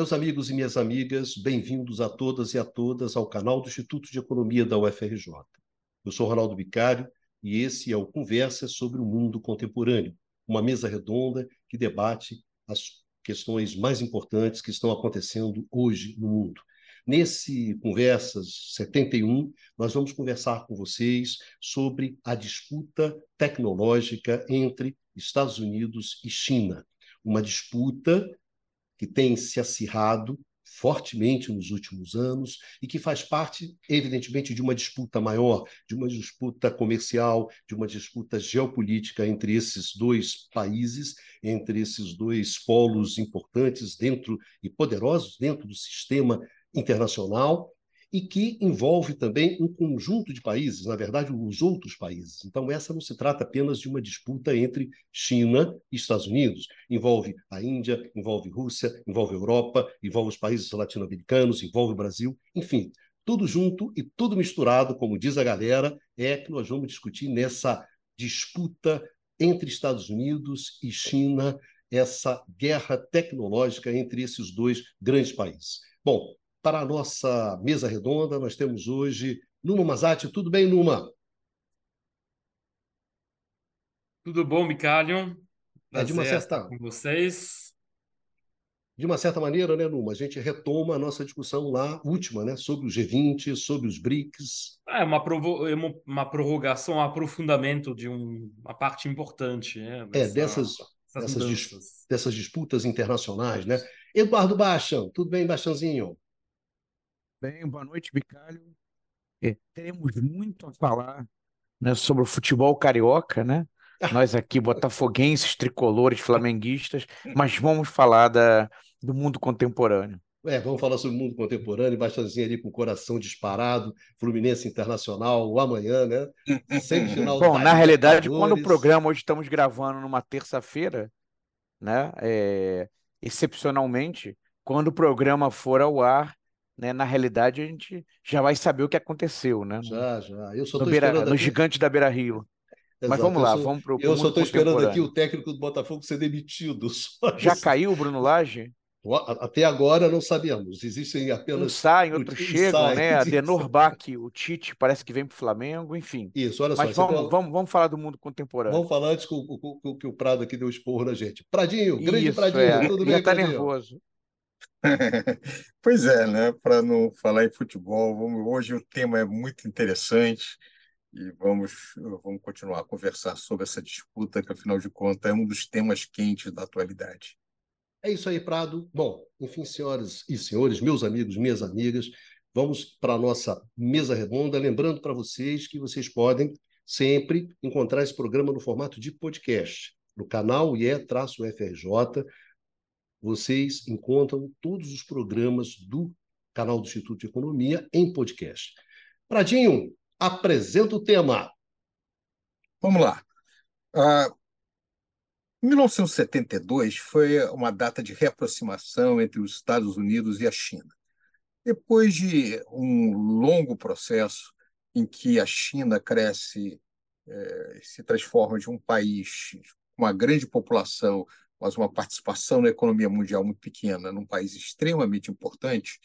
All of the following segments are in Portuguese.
Meus amigos e minhas amigas, bem-vindos a todas e a todas ao canal do Instituto de Economia da UFRJ. Eu sou Ronaldo Bicário e esse é o Conversa sobre o Mundo Contemporâneo, uma mesa redonda que debate as questões mais importantes que estão acontecendo hoje no mundo. Nesse Conversas 71, nós vamos conversar com vocês sobre a disputa tecnológica entre Estados Unidos e China. Uma disputa que tem se acirrado fortemente nos últimos anos e que faz parte, evidentemente, de uma disputa maior, de uma disputa comercial, de uma disputa geopolítica entre esses dois países, entre esses dois polos importantes dentro e poderosos dentro do sistema internacional e que envolve também um conjunto de países, na verdade, os outros países. Então, essa não se trata apenas de uma disputa entre China e Estados Unidos. Envolve a Índia, envolve Rússia, envolve Europa, envolve os países latino-americanos, envolve o Brasil, enfim, tudo junto e tudo misturado, como diz a galera, é que nós vamos discutir nessa disputa entre Estados Unidos e China, essa guerra tecnológica entre esses dois grandes países. Bom, para a nossa mesa redonda, nós temos hoje Numa Mazati. Tudo bem, Numa? Tudo bom, Micalion? É, de uma certa... com vocês. De uma certa maneira, né, Numa, a gente retoma a nossa discussão lá, última, né, sobre o G20, sobre os BRICS. É uma, provo... É uma prorrogação, um aprofundamento de um... uma parte importante. Né, dessa... É, dessas, dessas, dis... dessas disputas internacionais, né? Eduardo Bachan, tudo bem, Bachanzinho? Bem, boa noite, Bicalho. É, teremos muito a falar né, sobre o futebol carioca, né? Nós aqui, botafoguenses, tricolores, flamenguistas, mas vamos falar da, do mundo contemporâneo. É, vamos falar sobre o mundo contemporâneo, Baixãozinho ali com o coração disparado, Fluminense Internacional, o amanhã, né? Semifinal Bom, na realidade, quando o programa, hoje estamos gravando numa terça-feira, né? É, excepcionalmente, quando o programa for ao ar, né, na realidade a gente já vai saber o que aconteceu, né? Já, já. Eu só no, Beira, no gigante da Beira Rio. Exato. Mas vamos lá, sou, vamos para o Eu só estou esperando aqui o técnico do Botafogo ser demitido. Já isso. caiu o Bruno Lage? Até agora não sabemos. Existem apenas. Um saem, outros chegam, sai, né? Adenor Bach, o Tite, parece que vem para o Flamengo, enfim. Isso, olha Mas só. Vamos, tem... vamos, vamos falar do mundo contemporâneo. Vamos falar antes que o, que o Prado aqui deu esporro na gente. Pradinho, grande Isso, Pradinho, é. tudo bem? Já está nervoso. pois é, né? Para não falar em futebol, vamos... hoje o tema é muito interessante e vamos, vamos continuar a conversar sobre essa disputa, que afinal de contas é um dos temas quentes da atualidade. É isso aí, Prado. Bom, enfim, senhoras e senhores, meus amigos, minhas amigas, vamos para a nossa mesa redonda. Lembrando para vocês que vocês podem sempre encontrar esse programa no formato de podcast, no canal IE-FRJ vocês encontram todos os programas do canal do Instituto de Economia em podcast. Pradinho, apresenta o tema. Vamos lá. Uh, 1972 foi uma data de reaproximação entre os Estados Unidos e a China. Depois de um longo processo em que a China cresce, eh, se transforma de um país com uma grande população mas uma participação na economia mundial muito pequena, num país extremamente importante,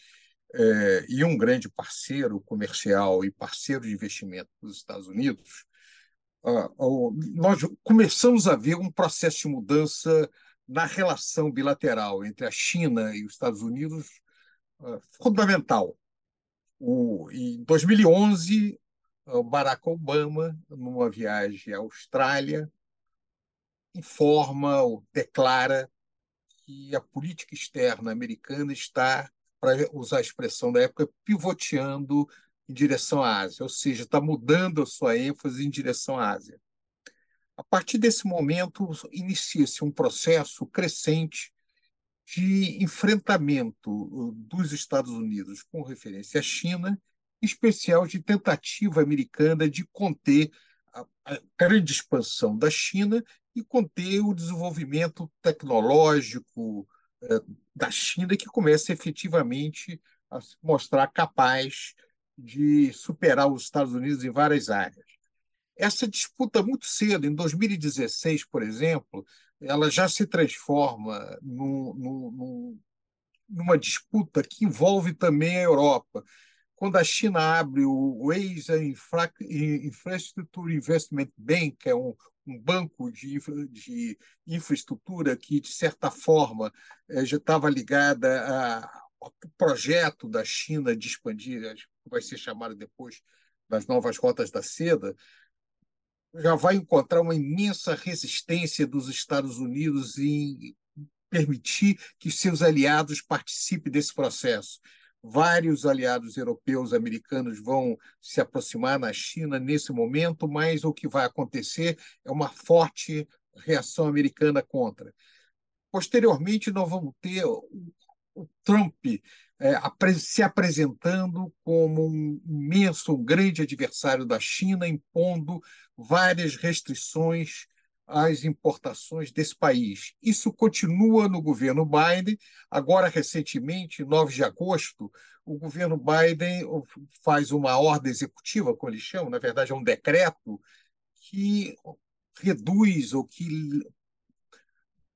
é, e um grande parceiro comercial e parceiro de investimento dos Estados Unidos, uh, nós começamos a ver um processo de mudança na relação bilateral entre a China e os Estados Unidos uh, fundamental. O, em 2011, Barack Obama, numa viagem à Austrália, informa ou declara que a política externa americana está, para usar a expressão da época, pivoteando em direção à Ásia, ou seja, está mudando a sua ênfase em direção à Ásia. A partir desse momento, inicia-se um processo crescente de enfrentamento uh, dos Estados Unidos com referência à China, em especial de tentativa americana de conter a, grande expansão da China e conter o desenvolvimento tecnológico eh, da China, que começa efetivamente a se mostrar capaz de superar os Estados Unidos em várias áreas. Essa disputa, muito cedo, em 2016, por exemplo, ela já se transforma num, num, numa disputa que envolve também a Europa. Quando a China abre o Asia Infra Infrastructure Investment Bank, que é um, um banco de, de infraestrutura que, de certa forma, eh, já estava ligada ao projeto da China de expandir, vai ser chamado depois das novas rotas da seda, já vai encontrar uma imensa resistência dos Estados Unidos em permitir que seus aliados participem desse processo. Vários aliados europeus americanos vão se aproximar na China nesse momento, mas o que vai acontecer é uma forte reação americana contra. Posteriormente, nós vamos ter o Trump é, se apresentando como um imenso, um grande adversário da China, impondo várias restrições às importações desse país. Isso continua no governo Biden. Agora, recentemente, 9 de agosto, o governo Biden faz uma ordem executiva, como eles chamam, na verdade, é um decreto que reduz ou que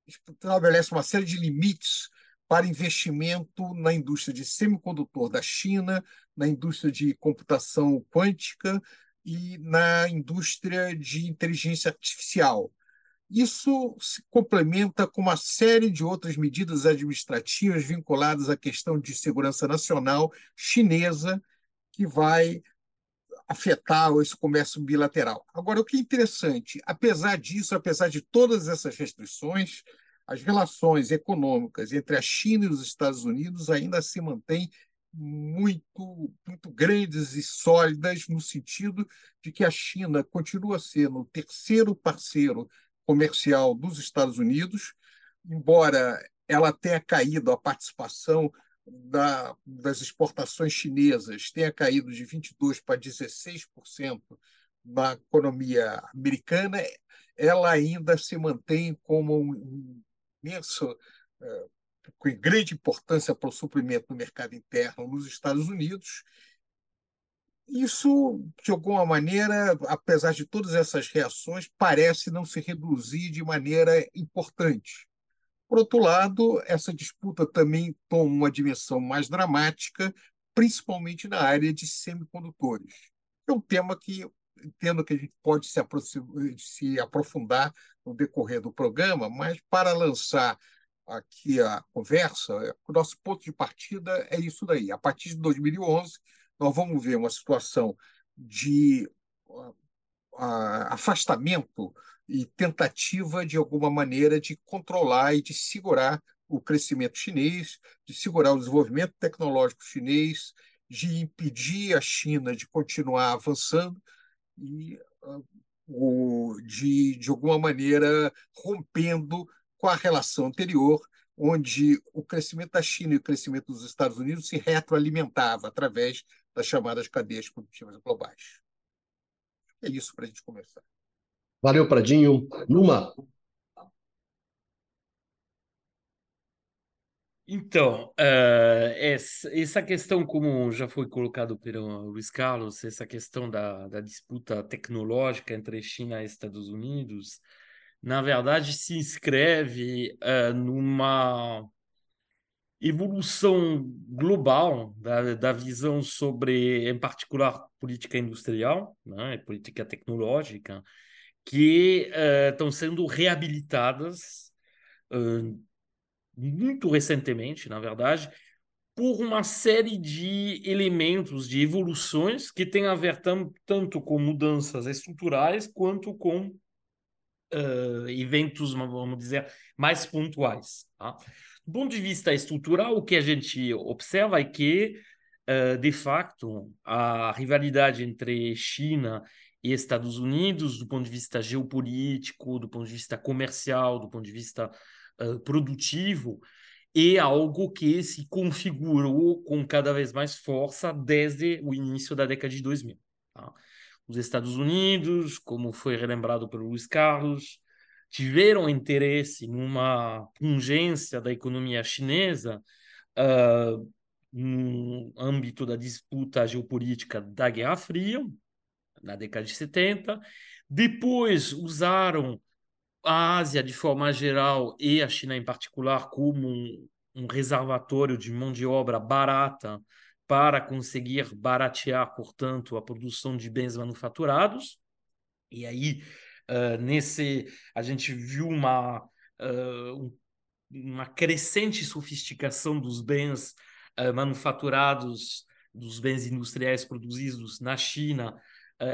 estabelece uma série de limites para investimento na indústria de semicondutor da China, na indústria de computação quântica e na indústria de inteligência artificial. Isso se complementa com uma série de outras medidas administrativas vinculadas à questão de segurança nacional chinesa, que vai afetar esse comércio bilateral. Agora, o que é interessante, apesar disso, apesar de todas essas restrições, as relações econômicas entre a China e os Estados Unidos ainda se mantêm muito, muito grandes e sólidas, no sentido de que a China continua sendo o terceiro parceiro comercial dos Estados Unidos, embora ela tenha caído a participação da, das exportações chinesas, tenha caído de 22% para 16% na economia americana, ela ainda se mantém como um, imenso, é, com grande importância para o suprimento do mercado interno nos Estados Unidos. Isso, de alguma maneira, apesar de todas essas reações, parece não se reduzir de maneira importante. Por outro lado, essa disputa também toma uma dimensão mais dramática, principalmente na área de semicondutores. É um tema que entendo que a gente pode se, se aprofundar no decorrer do programa, mas para lançar aqui a conversa, o nosso ponto de partida é isso daí. A partir de 2011, nós vamos ver uma situação de uh, afastamento e tentativa, de alguma maneira, de controlar e de segurar o crescimento chinês, de segurar o desenvolvimento tecnológico chinês, de impedir a China de continuar avançando e o, de, de alguma maneira, rompendo com a relação anterior, onde o crescimento da China e o crescimento dos Estados Unidos se retroalimentava através das chamadas cadeias produtivas globais. É isso para a gente começar. Valeu, Pradinho. Numa, Então, uh, essa questão, como já foi colocado pelo Luiz Carlos, essa questão da, da disputa tecnológica entre China e Estados Unidos, na verdade, se inscreve uh, numa evolução global da, da visão sobre, em particular, política industrial, né, política tecnológica, que uh, estão sendo reabilitadas uh, muito recentemente, na verdade, por uma série de elementos, de evoluções que têm a ver tam, tanto com mudanças estruturais quanto com uh, eventos, vamos dizer, mais pontuais. Tá? Ponto de vista estrutural, o que a gente observa é que, uh, de facto, a rivalidade entre China e Estados Unidos, do ponto de vista geopolítico, do ponto de vista comercial, do ponto de vista produtivo é algo que se configurou com cada vez mais força desde o início da década de 2000. Tá? Os Estados Unidos, como foi relembrado pelo Luiz Carlos, tiveram interesse numa pungência da economia chinesa uh, no âmbito da disputa geopolítica da Guerra Fria, na década de 70. Depois usaram a Ásia, de forma geral, e a China em particular, como um, um reservatório de mão de obra barata para conseguir baratear, portanto, a produção de bens manufaturados. E aí, nesse, a gente viu uma, uh, uma crescente sofisticação dos bens uh, manufaturados, dos bens industriais produzidos na China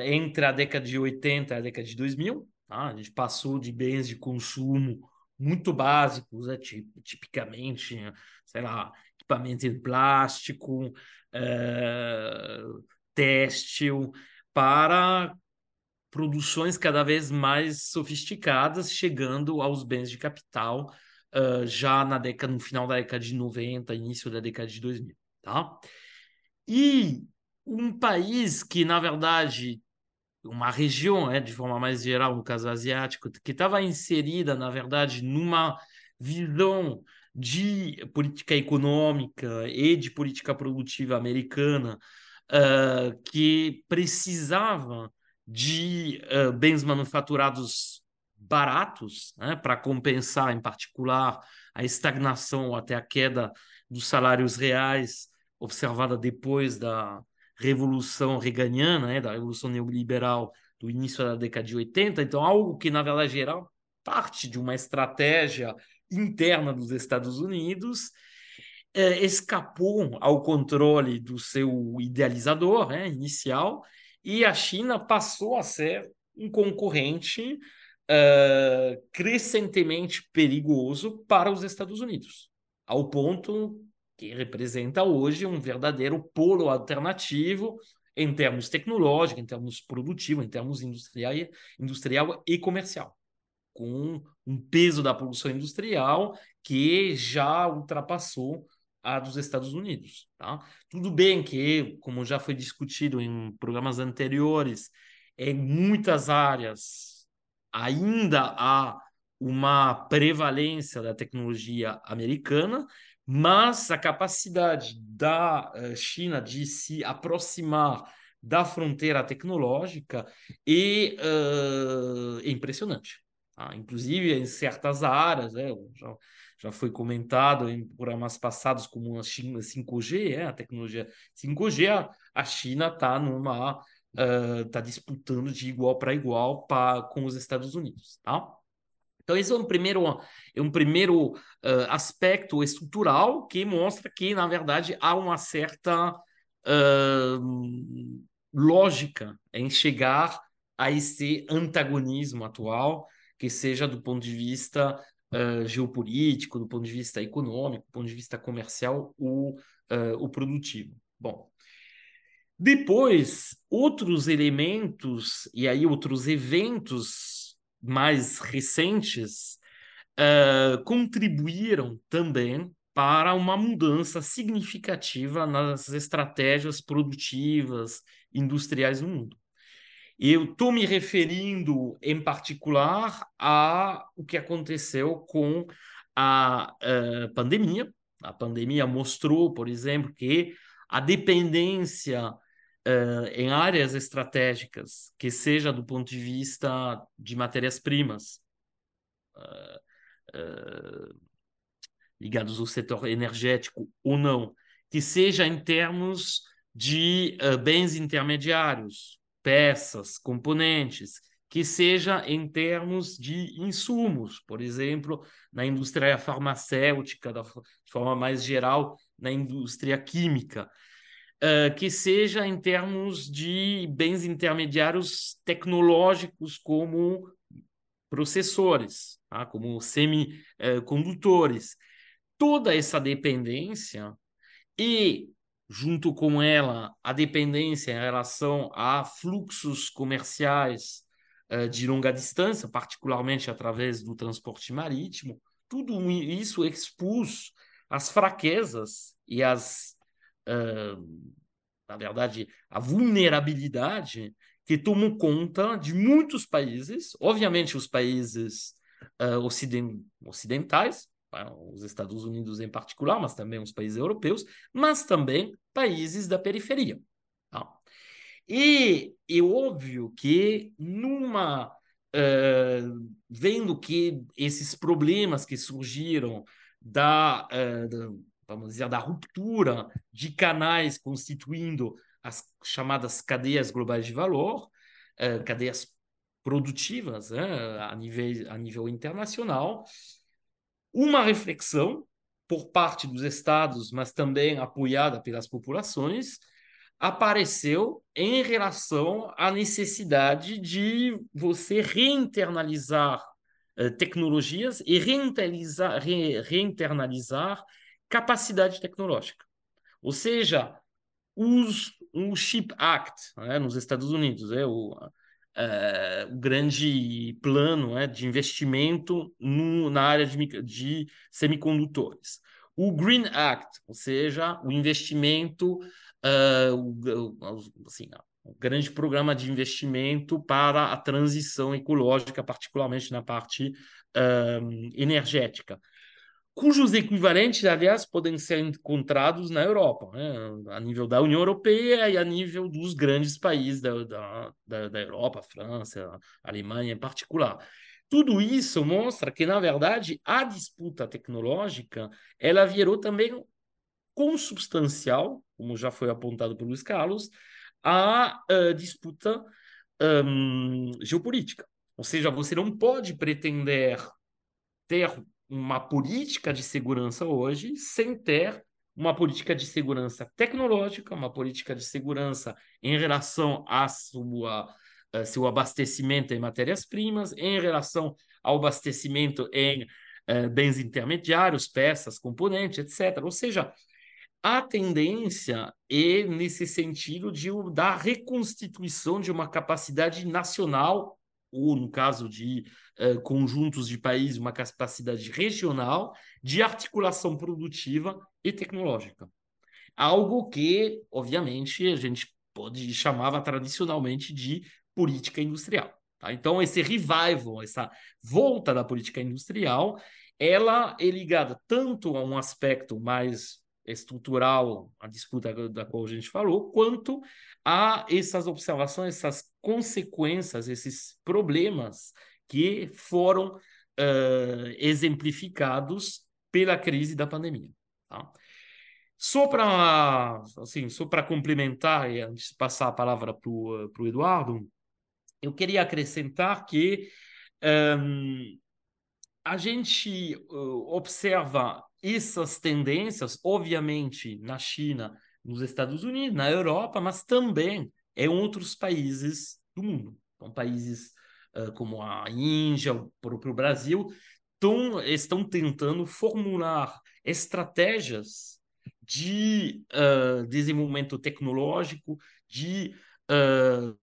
entre a década de 80 e a década de 2000. Tá? A gente passou de bens de consumo muito básicos, né? tipicamente, sei lá, equipamento de plástico, têxtil, para produções cada vez mais sofisticadas, chegando aos bens de capital uh, já na década, no final da década de 90, início da década de 2000. Tá? E um país que, na verdade, uma região, é, de forma mais geral, no caso asiático, que estava inserida, na verdade, numa visão de política econômica e de política produtiva americana uh, que precisava de uh, bens manufaturados baratos né, para compensar, em particular, a estagnação ou até a queda dos salários reais observada depois da revolução reganiana, né, da revolução neoliberal do início da década de 80. Então, algo que, na verdade, era parte de uma estratégia interna dos Estados Unidos, é, escapou ao controle do seu idealizador né, inicial e a China passou a ser um concorrente uh, crescentemente perigoso para os Estados Unidos, ao ponto que representa hoje um verdadeiro polo alternativo em termos tecnológicos, em termos produtivos, em termos industrial, industrial e comercial com um peso da produção industrial que já ultrapassou a dos Estados Unidos. Tá? Tudo bem que, como já foi discutido em programas anteriores, em muitas áreas ainda há uma prevalência da tecnologia americana, mas a capacidade da eh, China de se aproximar da fronteira tecnológica uh, é impressionante. Ah, inclusive em certas áreas, né, já, foi comentado em programas passados como a China 5G, é, a tecnologia 5G, a, a China está numa está uh, disputando de igual para igual pra, com os Estados Unidos, tá? Então esse é um primeiro é um primeiro uh, aspecto estrutural que mostra que na verdade há uma certa uh, lógica em chegar a esse antagonismo atual que seja do ponto de vista uh, geopolítico, do ponto de vista econômico, do ponto de vista comercial, o, uh, o produtivo. Bom, depois, outros elementos e aí outros eventos mais recentes uh, contribuíram também para uma mudança significativa nas estratégias produtivas industriais no mundo. Eu estou me referindo, em particular, a o que aconteceu com a uh, pandemia. A pandemia mostrou, por exemplo, que a dependência uh, em áreas estratégicas, que seja do ponto de vista de matérias-primas, uh, ligados ao setor energético ou não, que seja em termos de bens intermediários, peças, componentes, que seja em termos de insumos, por exemplo, na indústria farmacêutica, da, de forma mais geral, na indústria química, uh, que seja em termos de bens intermediários tecnológicos, como processores, tá? como semicondutores. Toda essa dependência e junto com ela, a dependência em relação a fluxos comerciais uh, de longa distância, particularmente através do transporte marítimo, tudo isso expôs as fraquezas e as, uh, na verdade, a vulnerabilidade que tomam conta de muitos países, obviamente os países uh, ocidentais, os Estados Unidos em particular, mas também os países europeus, mas também países da periferia. Tá? E é óbvio que numa uh, vendo que esses problemas que surgiram da, uh, vamos dizer, da ruptura de canais constituindo as chamadas cadeias globais de valor, uh, cadeias produtivas né, a, nível, a nível internacional, uma reflexão por parte dos estados, mas também apoiada pelas populações, apareceu em relação à necessidade de você reinternalizar uh, tecnologias e reinternalizar, re, reinternalizar capacidade tecnológica. Ou seja, os, o Chip Act né, nos Estados Unidos, é o, uh, o grande plano né, de investimento no, na área de, de semicondutores. O Green Act, ou seja, o investimento, uh, o, assim, um grande programa de investimento para a transição ecológica, particularmente na parte uh, energética cujos equivalentes, aliás, podem ser encontrados na Europa, né? a nível da União Europeia e a nível dos grandes países da, da, da, Europa, França, Alemanha em particular. Tudo isso mostra que, na verdade, a disputa tecnológica ela virou também consubstancial, como já foi apontado por Luiz Carlos, à uh, disputa um, geopolítica. Ou seja, você não pode pretender ter uma política de segurança hoje sem ter uma política de segurança tecnológica, uma política de segurança em relação a sua, eh, seu abastecimento em matérias-primas, em relação ao abastecimento em uh, bens intermediários, peças, componentes, etc. Ou seja, a tendência é nesse sentido de da reconstituição de uma capacidade nacional ou no caso de uh, conjuntos de países, uma capacidade regional de articulação produtiva e tecnológica. Algo que, obviamente, a gente pode chamava tradicionalmente de política industrial. Tá? Então, esse revival, essa volta da política industrial, ela é ligada tanto a um aspecto mais estrutural, a disputa da qual a gente falou, quanto a essas observações, essas consequências, esses problemas que foram uh, exemplificados pela crise da pandemia. Tá? Só para assim, para complementar e antes de passar a palavra para o Eduardo, eu queria acrescentar que um, a gente uh, observa essas tendências, obviamente, na China, nos Estados Unidos, na Europa, mas também em outros países do mundo. Então, países uh, como a Índia, o próprio Brasil, tão, estão tentando formular estratégias de uh, desenvolvimento tecnológico, de uh,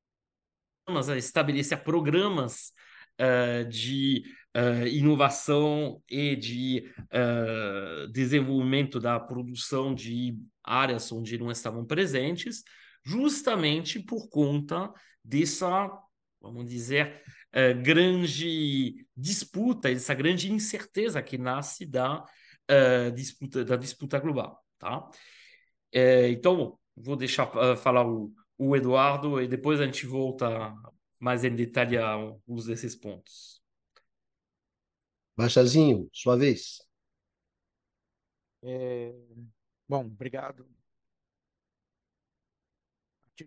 estabelecer programas uh, de uh, inovação e de uh, desenvolvimento da produção de áreas onde não estavam presentes, justamente por conta dessa, vamos dizer, uh, grande disputa, essa grande incerteza que nasce da disputa da disputa global, tá? então vou deixar falar o, o Eduardo e depois a gente volta mais em detalhe a alguns desses pontos. Baixazinho, sua vez. É... Bom, obrigado.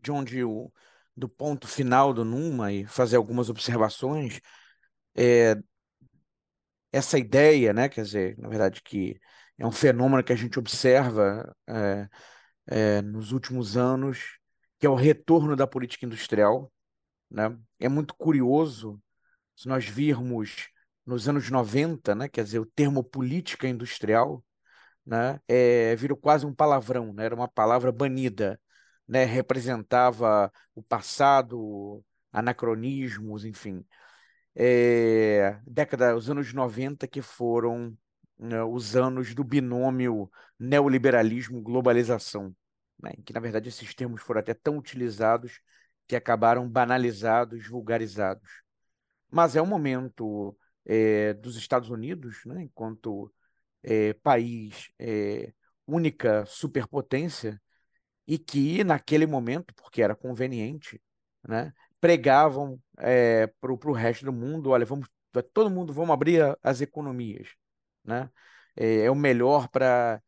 De onde o do ponto final do Numa e fazer algumas observações, é, essa ideia, né, quer dizer, na verdade que é um fenômeno que a gente observa é, é, nos últimos anos, que é o retorno da política industrial, né? É muito curioso se nós virmos nos anos 90, né, quer dizer, o termo política industrial, né, é, virou quase um palavrão, né, era uma palavra banida, né, representava o passado, anacronismos, enfim. É, década, os anos 90 que foram né, os anos do binômio neoliberalismo-globalização, né, em que, na verdade, esses termos foram até tão utilizados que acabaram banalizados, vulgarizados. Mas é um momento é, dos Estados Unidos, né, enquanto é, país é, única superpotência, e que naquele momento, porque era conveniente, né, pregavam para o resto do mundo, olha, vamos todo mundo vamos abrir as economias, né? é, é o melhor para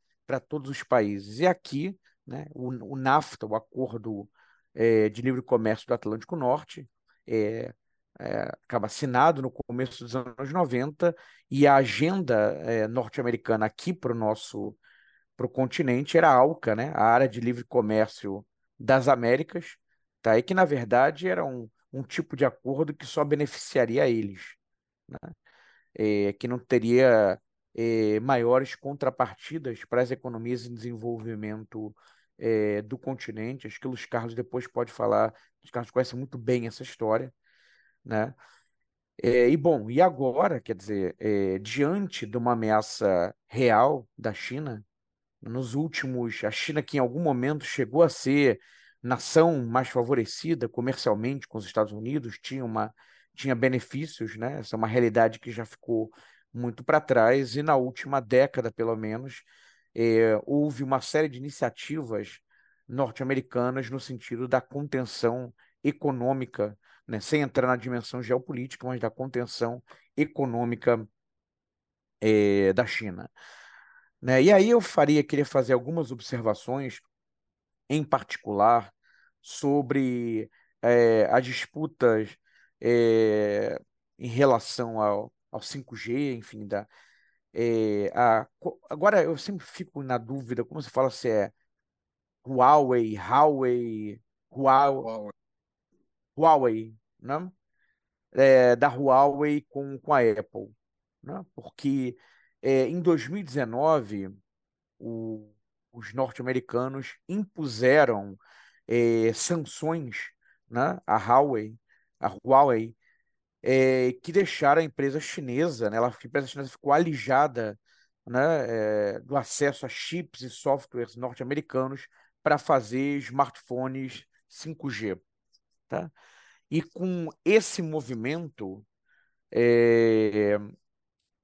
todos os países. E aqui, né, o, o NAFTA, o Acordo é, de Livre Comércio do Atlântico Norte, é, é, acaba assinado no começo dos anos 90 e a agenda é, norte-americana aqui para o nosso para o continente era a ALCA, né, a Área de Livre Comércio das Américas, tá? e que, na verdade, era um, um tipo de acordo que só beneficiaria eles, né? É, que não teria maiores contrapartidas para as economias em desenvolvimento do continente. Acho que o Luiz Carlos depois pode falar, o Luiz Carlos conhece muito bem essa história, né? É, e bom, e agora, quer dizer, é, diante de uma ameaça real da China, nos últimos, a China que em algum momento chegou a ser nação mais favorecida comercialmente com os Estados Unidos, tinha uma tinha benefícios, né? Essa é uma realidade que já ficou muito para trás e na última década, pelo menos, é, houve uma série de iniciativas norte-americanas no sentido da contenção econômica, né? Sem entrar na dimensão geopolítica, mas da contenção econômica é, da China. Né? E aí eu faria, queria fazer algumas observações, em particular, sobre é, as disputas é, em relação ao, ao 5G, enfim, da, é, a, agora eu sempre fico na dúvida, como se fala se é Huawei, Huawei, Huawei, Huawei né? É, da Huawei com, com a Apple, né? Porque é, em 2019, o, os norte-americanos impuseram é, sanções né, à Huawei, a Huawei é, que deixaram a empresa chinesa, né, a empresa chinesa ficou alijada né, é, do acesso a chips e softwares norte-americanos para fazer smartphones 5G. Tá? E com esse movimento, é,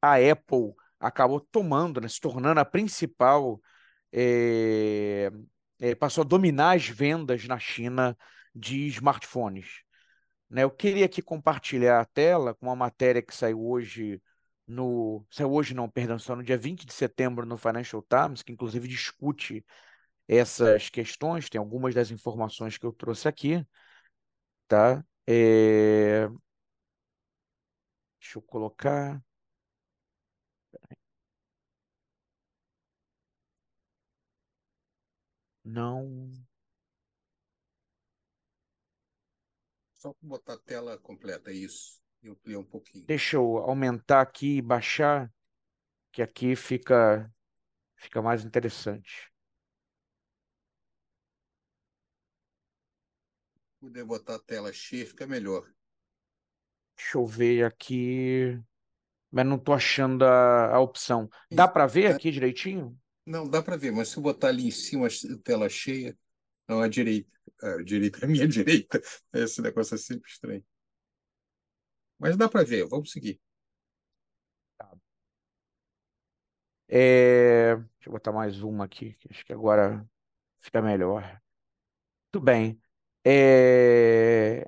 a Apple acabou tomando, né, se tornando a principal, é, é, passou a dominar as vendas na China de smartphones. Né? Eu queria aqui compartilhar a tela com uma matéria que saiu hoje no. Saiu hoje, não, perdão, só no dia 20 de setembro no Financial Times, que inclusive discute essas questões, tem algumas das informações que eu trouxe aqui, tá? É... Deixa eu colocar. Não. Só botar a tela completa, isso. E ampliar um pouquinho. Deixa eu aumentar aqui e baixar, que aqui fica, fica mais interessante. Poder botar a tela cheia fica melhor. Deixa eu ver aqui. Mas não estou achando a, a opção. Dá para ver aqui direitinho? Não, dá para ver, mas se eu botar ali em cima a tela cheia, não, a direita. A direita é a minha direita. Esse negócio é sempre estranho. Mas dá para ver, vamos seguir. Tá. É... Deixa eu botar mais uma aqui, que acho que agora fica melhor. Tudo bem. É,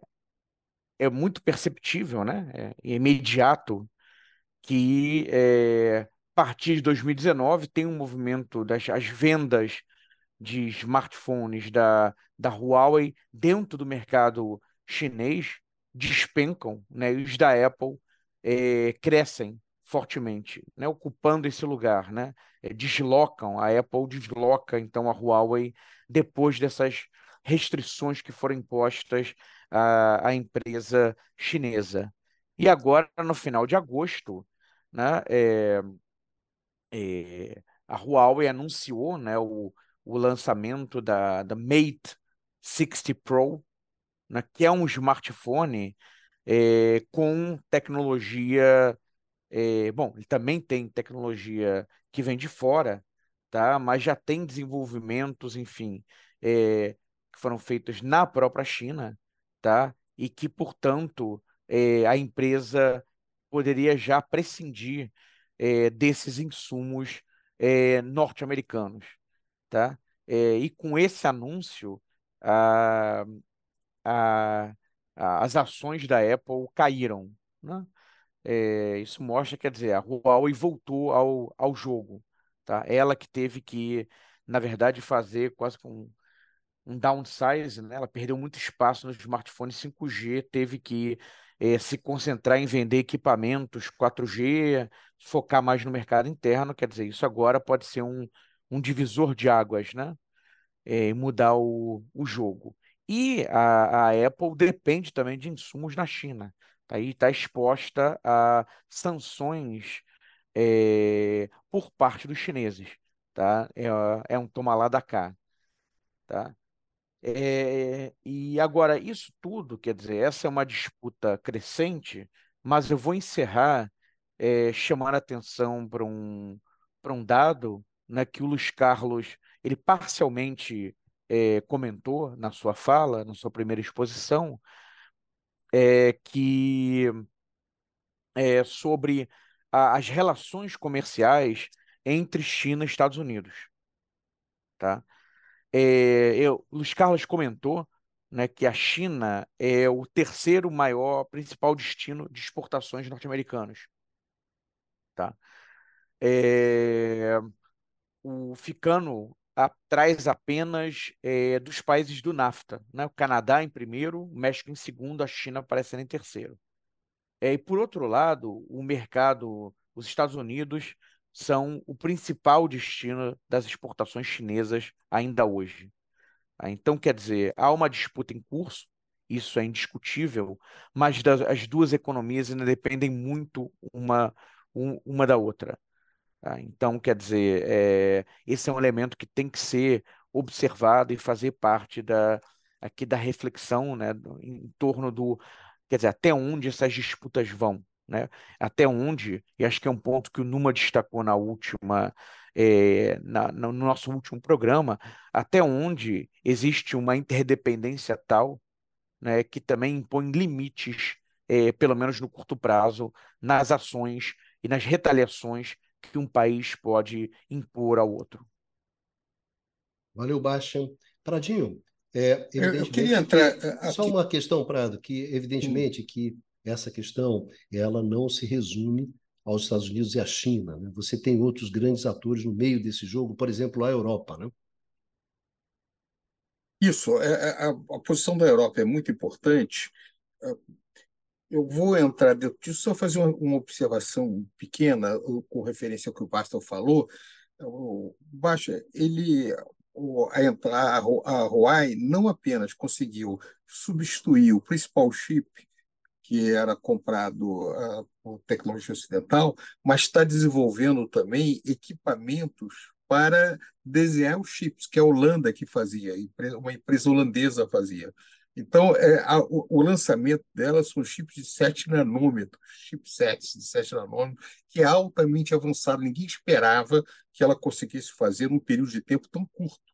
é muito perceptível, né? É imediato que é, partir de 2019 tem um movimento das as vendas de smartphones da, da Huawei dentro do mercado chinês despencam, né? E os da Apple é, crescem fortemente, né? Ocupando esse lugar, né? É, deslocam, a Apple desloca então a Huawei depois dessas restrições que foram impostas à, à empresa chinesa. E agora, no final de agosto, né, é, é, a Huawei anunciou né, o, o lançamento da, da Mate 60 Pro, né, que é um smartphone é, com tecnologia. É, bom, ele também tem tecnologia que vem de fora, tá? mas já tem desenvolvimentos, enfim, é, que foram feitos na própria China, tá? e que, portanto, é, a empresa poderia já prescindir é, desses insumos é, norte-americanos. Tá? É, e com esse anúncio, a, a, a, as ações da Apple caíram. Né? É, isso mostra, quer dizer, a Huawei voltou ao, ao jogo. Tá? Ela que teve que, na verdade, fazer quase um, um downsize, né? ela perdeu muito espaço no smartphone 5G, teve que é, se concentrar em vender equipamentos 4G, focar mais no mercado interno. Quer dizer, isso agora pode ser um, um divisor de águas, né? É, mudar o, o jogo. E a, a Apple depende também de insumos na China. Tá aí está exposta a sanções é, por parte dos chineses. Tá? É, é um toma lá da cá. Tá? É, e agora, isso tudo, quer dizer, essa é uma disputa crescente, mas eu vou encerrar é, chamando a atenção para um, um dado né, que o Luiz Carlos ele parcialmente é, comentou na sua fala, na sua primeira exposição, é, que é sobre a, as relações comerciais entre China e Estados Unidos. Tá? É, eu, Luiz Carlos comentou né, que a China é o terceiro maior, principal destino de exportações norte-americanos. Tá? É, o, ficando atrás apenas é, dos países do NAFTA. Né? O Canadá em primeiro, o México em segundo, a China aparecendo em terceiro. É, e por outro lado, o mercado, os Estados Unidos são o principal destino das exportações chinesas ainda hoje. Ah, então, quer dizer, há uma disputa em curso, isso é indiscutível, mas as duas economias ainda dependem muito uma, um, uma da outra. Tá? Então, quer dizer, é, esse é um elemento que tem que ser observado e fazer parte da, aqui da reflexão né, em torno do, quer dizer, até onde essas disputas vão. Né? Até onde, e acho que é um ponto que o Numa destacou na última, é, na, no nosso último programa, até onde existe uma interdependência tal né, que também impõe limites, é, pelo menos no curto prazo, nas ações e nas retaliações que um país pode impor ao outro. Valeu, Baixa. Pradinho, é, eu queria entrar que, aqui... só uma questão, Prado, que evidentemente hum. que essa questão ela não se resume aos Estados Unidos e à China. Né? Você tem outros grandes atores no meio desse jogo, por exemplo, a Europa. Né? Isso, é, é, a, a, posição da Europa é muito importante. Eu vou entrar dentro disso, só fazer uma, uma observação pequena com referência ao que o Bastel falou. O ele a, a Huawei não apenas conseguiu substituir o principal chip que era comprado uh, por tecnologia ocidental, mas está desenvolvendo também equipamentos para desenhar os chips, que a Holanda que fazia, uma empresa holandesa fazia. Então, é, a, o, o, lançamento dela são chips de 7 nanômetros, chipsets de 7 nanômetros, que é altamente avançado. Ninguém esperava que ela conseguisse fazer num período de tempo tão curto.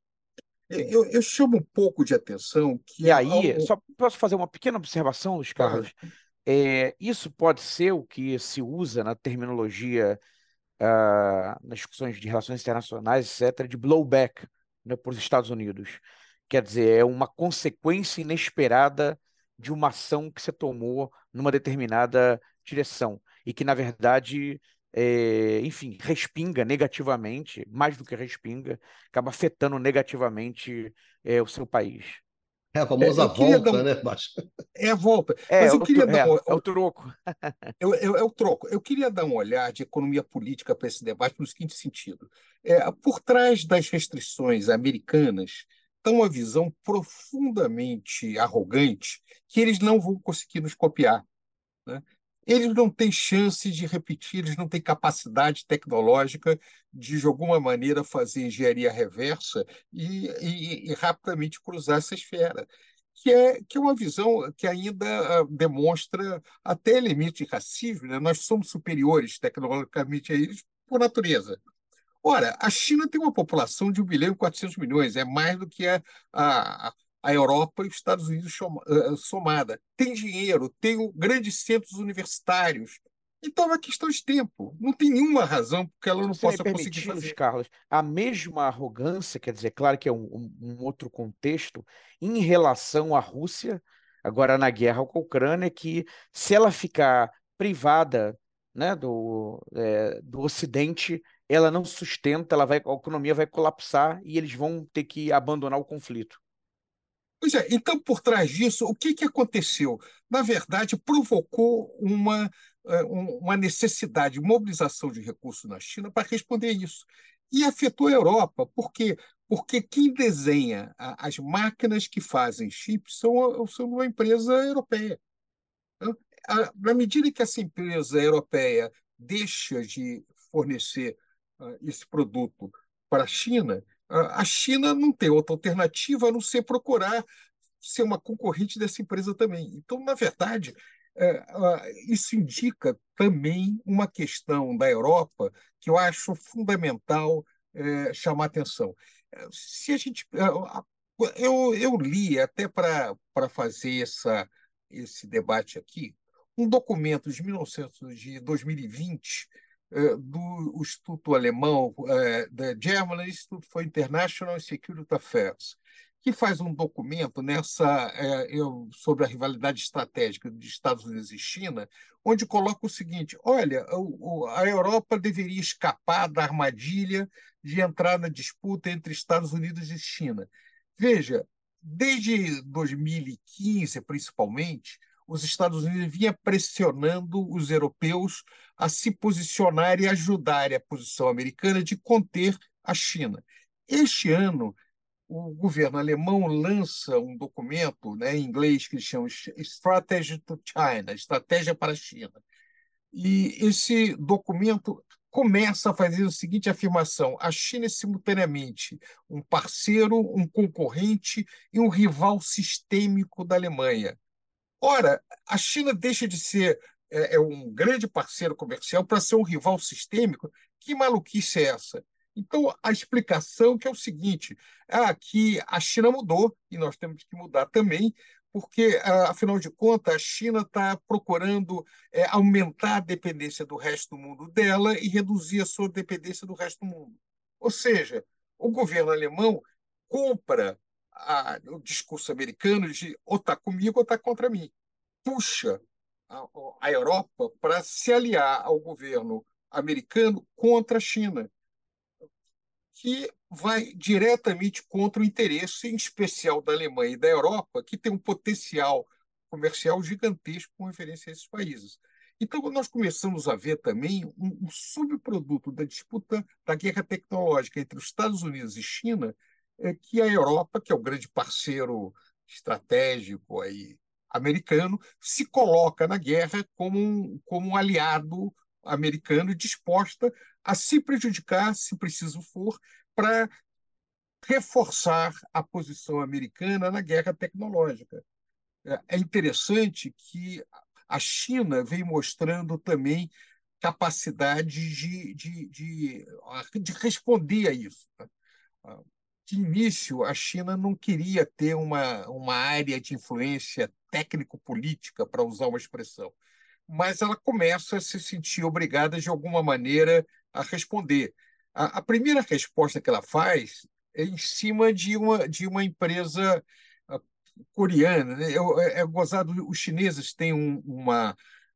Eu, eu chamo um pouco de atenção que. E aí, só posso fazer uma pequena observação, Luiz Carlos? É, isso pode ser o que se usa na terminologia, uh, nas discussões de relações internacionais, etc., de blowback né, para os Estados Unidos. Quer dizer, é uma consequência inesperada de uma ação que você tomou numa determinada direção e que, na verdade, é, enfim, respinga negativamente, mais do que respinga, acaba afetando negativamente é, o seu país. É a famosa é, volta, um... né, Baixo? É a volta. É, Mas eu queria dar é, é o troco. É, é, é, o troco. Eu queria dar um olhar de economia política para esse debate no seguinte sentido. É, por trás das restrições americanas, tão uma visão profundamente arrogante que eles não vão conseguir nos copiar. Né? Eles não têm chance de repetir, eles não têm capacidade tecnológica de, de alguma maneira, fazer engenharia reversa e, e, e rapidamente cruzar essa esfera. Que é, que é uma visão que ainda uh, demonstra até elementos de racismo. Né? Nós somos superiores tecnologicamente a eles por natureza. Ora, a China tem uma população de 1 bilhão e 400 milhões, é mais do que a, a, a Europa e os Estados Unidos eh, somada. Tem dinheiro, tem grandes centros universitários. Então é uma questão de tempo. Não tem nenhuma razão porque ela não possa conseguir fazer. Carlos, a mesma arrogância, quer dizer, claro que é um, um, outro contexto, em relação à Rússia, agora na guerra com a Ucrânia, que se ela ficar privada né, do, é, do Ocidente, ela não sustenta, ela vai, a economia vai colapsar e eles vão ter que abandonar o conflito. Pois é, então, por trás disso, o que, que aconteceu? Na verdade, provocou uma, é, uma necessidade de mobilização de recursos na China para responder isso. E afetou a Europa. Por quê? Porque quem desenha as máquinas que fazem chips são, são uma empresa europeia. Na medida que essa empresa europeia deixa de fornecer uh, esse produto para a China, a China não tem outra alternativa a não ser procurar ser uma concorrente dessa empresa também. Então, na verdade, uh, isso indica também uma questão da Europa que eu acho fundamental eh, chamar atenção. Se a gente, eu, eu li até para fazer essa, esse debate aqui, um documento de, 1900, de 2020 eh, do Instituto Alemão, eh, da German Institute for International Security Affairs, que faz um documento nessa eh, sobre a rivalidade estratégica de Estados Unidos e China, onde coloca o seguinte: olha, a Europa deveria escapar da armadilha de entrar na disputa entre Estados Unidos e China. Veja, desde 2015, principalmente, os Estados Unidos vinha pressionando os europeus a se posicionar e ajudarem a posição americana de conter a China. Este ano, o governo alemão lança um documento né, em inglês que eles chamam Strategy to China, Estratégia para a China. E esse documento começa a fazer a seguinte afirmação: a China é simultaneamente um parceiro, um concorrente e um rival sistêmico da Alemanha. Ora, a China deixa de ser é, é um grande parceiro comercial para ser um rival sistêmico. Que maluquice é essa? Então, a explicação que é o seguinte: é que a China mudou e nós temos que mudar também, porque, afinal de contas, a China está procurando é, aumentar a dependência do resto do mundo dela e reduzir a sua dependência do resto do mundo. Ou seja, o governo alemão compra a, o discurso americano de ou está comigo ou está contra mim. Puxa a, Europa para se aliar ao governo americano contra a China, que vai diretamente contra o interesse, em especial da Alemanha e da Europa, que tem um potencial comercial gigantesco com referência a esses países. Então, nós começamos a ver também um, um subproduto da disputa da guerra tecnológica entre os Estados Unidos e China, é que a Europa, que é o grande parceiro estratégico aí, americano, se coloca na guerra como um, como um aliado americano disposta a se prejudicar, se preciso for, para reforçar a posição americana na guerra tecnológica. É interessante que a China vem mostrando também capacidade de, de, de, de responder a isso. De início, a China não queria ter uma, uma área de influência técnico-política, para usar uma expressão, mas ela começa a se sentir obrigada, de alguma maneira, a responder. A, a primeira resposta que ela faz é em cima de uma, de uma empresa ah, coreana. Né? É, é, gozado, os chineses têm um, uma,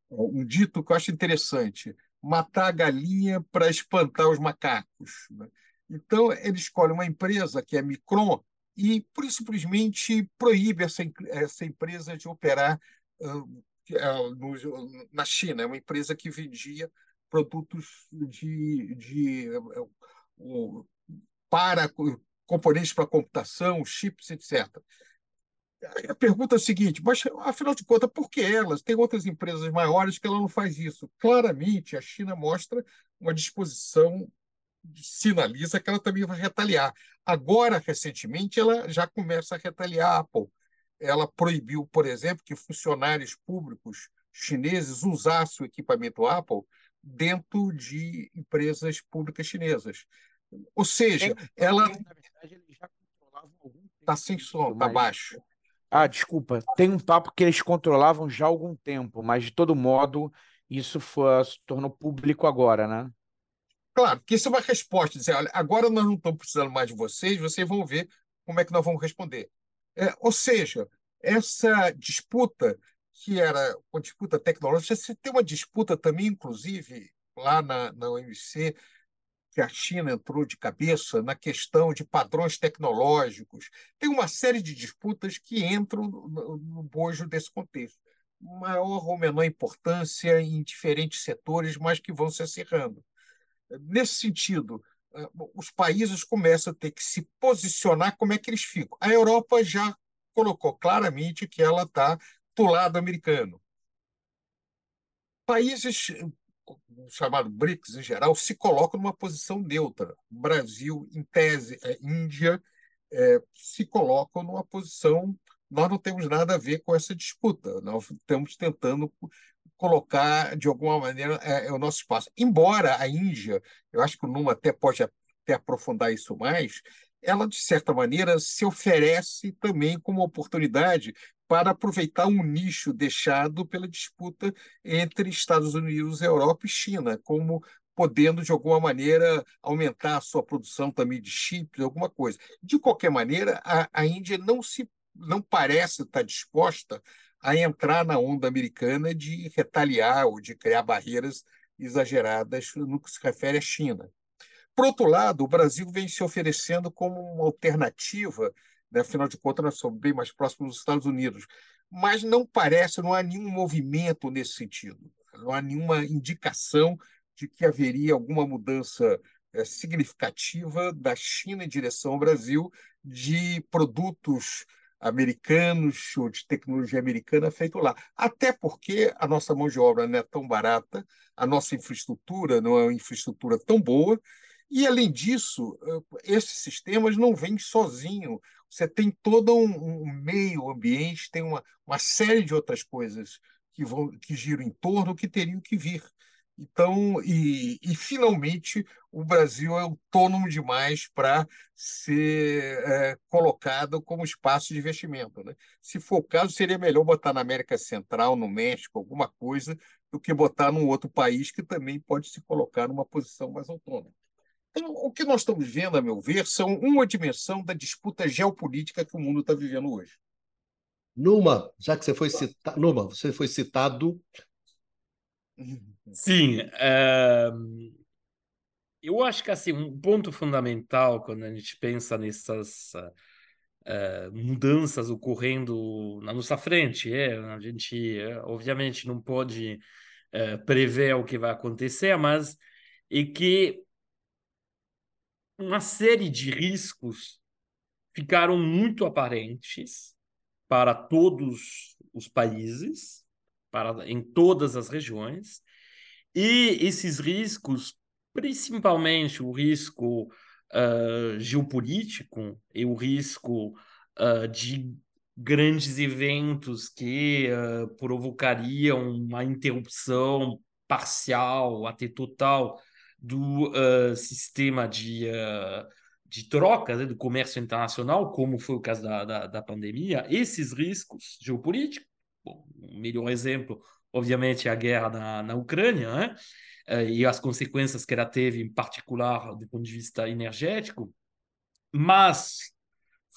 um dito que eu acho interessante: matar a galinha para espantar os macacos. Né? Então, ele escolhe uma empresa, que é Micron, e por simplesmente proíbe essa, essa empresa de operar uh, no, na China. É uma empresa que vendia produtos de, de uh, para componentes para computação, chips, etc. A pergunta é a seguinte, mas afinal de contas, por que elas? Tem outras empresas maiores que ela não faz isso. Claramente, a China mostra uma disposição sinaliza que ela também vai retaliar. Agora, recentemente, ela já começa a retaliar a Apple. Ela proibiu, por exemplo, que funcionários públicos chineses usassem o equipamento Apple dentro de empresas públicas chinesas. Ou seja, é, ela. Na verdade, eles já controlavam algum tempo. Está sem som, está mas... baixo. Ah, desculpa. Tem um papo que eles controlavam já há algum tempo, mas de todo modo, isso foi, se tornou público agora, né? Claro, que isso é uma resposta, dizer, olha, agora nós não estamos precisando mais de vocês, vocês vão ver como é que nós vamos responder. É, ou seja, essa disputa que era uma disputa tecnológica. Você tem uma disputa também, inclusive, lá na, na OMC, que a China entrou de cabeça na questão de padrões tecnológicos. Tem uma série de disputas que entram no, no bojo desse contexto. Maior ou menor importância em diferentes setores, mas que vão se acirrando. Nesse sentido, eh, os países começam a ter que se posicionar como é que eles ficam. A Europa já colocou claramente que ela está do lado americano. Países chamado BRICS em geral se colocam numa posição neutra. Brasil, em tese, é, Índia é, se colocam numa posição. Nós não temos nada a ver com essa disputa. Nós estamos tentando colocar de alguma maneira é, é, o nosso espaço. Embora a Índia, eu acho que o Numa até pode até aprofundar isso mais, ela de certa maneira se oferece também como oportunidade para aproveitar um nicho deixado pela disputa entre Estados Unidos, Europa e China, como podendo, de alguma maneira, aumentar a sua produção também de chips, alguma coisa. De qualquer maneira, a, a Índia não se não parece estar disposta a entrar na onda americana de retaliar ou de criar barreiras exageradas no que se refere à China. Por outro lado, o Brasil vem se oferecendo como uma alternativa né? afinal de contas, nós somos bem mais próximos dos Estados Unidos. Mas não parece, não há nenhum movimento nesse sentido, não há nenhuma indicação de que haveria alguma mudança é, significativa da China em direção ao Brasil de produtos americanos ou de tecnologia americana feito lá. Até porque a nossa mão de obra não é tão barata, a nossa infraestrutura não é uma infraestrutura tão boa, e, além disso, esses sistemas não vêm sozinhos. Você tem todo um, um meio ambiente, tem uma, uma série de outras coisas que, vão, que giram em torno que teriam que vir. Então, e, e finalmente o Brasil é autônomo demais para ser é, colocado como espaço de investimento. Né? Se for o caso, seria melhor botar na América Central, no México, alguma coisa, do que botar num outro país que também pode se colocar numa posição mais autônoma. Então, o que nós estamos vendo, a meu ver, são uma dimensão da disputa geopolítica que o mundo está vivendo hoje. Numa, já que você foi citado, Numa, você foi citado. Sim, é... eu acho que assim um ponto fundamental quando a gente pensa nessas uh, mudanças ocorrendo na nossa frente, é a gente é, obviamente não pode uh, prever o que vai acontecer, mas é que uma série de riscos ficaram muito aparentes para todos os países, para em todas as regiões, e esses riscos, principalmente o risco uh, geopolítico e o risco uh, de grandes eventos que uh, provocariam uma interrupção parcial, até total, do sistema de, de troca, né, do comércio internacional, como foi o caso da, da, da pandemia, esses riscos geopolíticos, bom, o melhor exemplo, obviamente, a guerra na, na Ucrânia, né? uh, e as consequências que ela teve, em particular, do ponto de vista energético, mas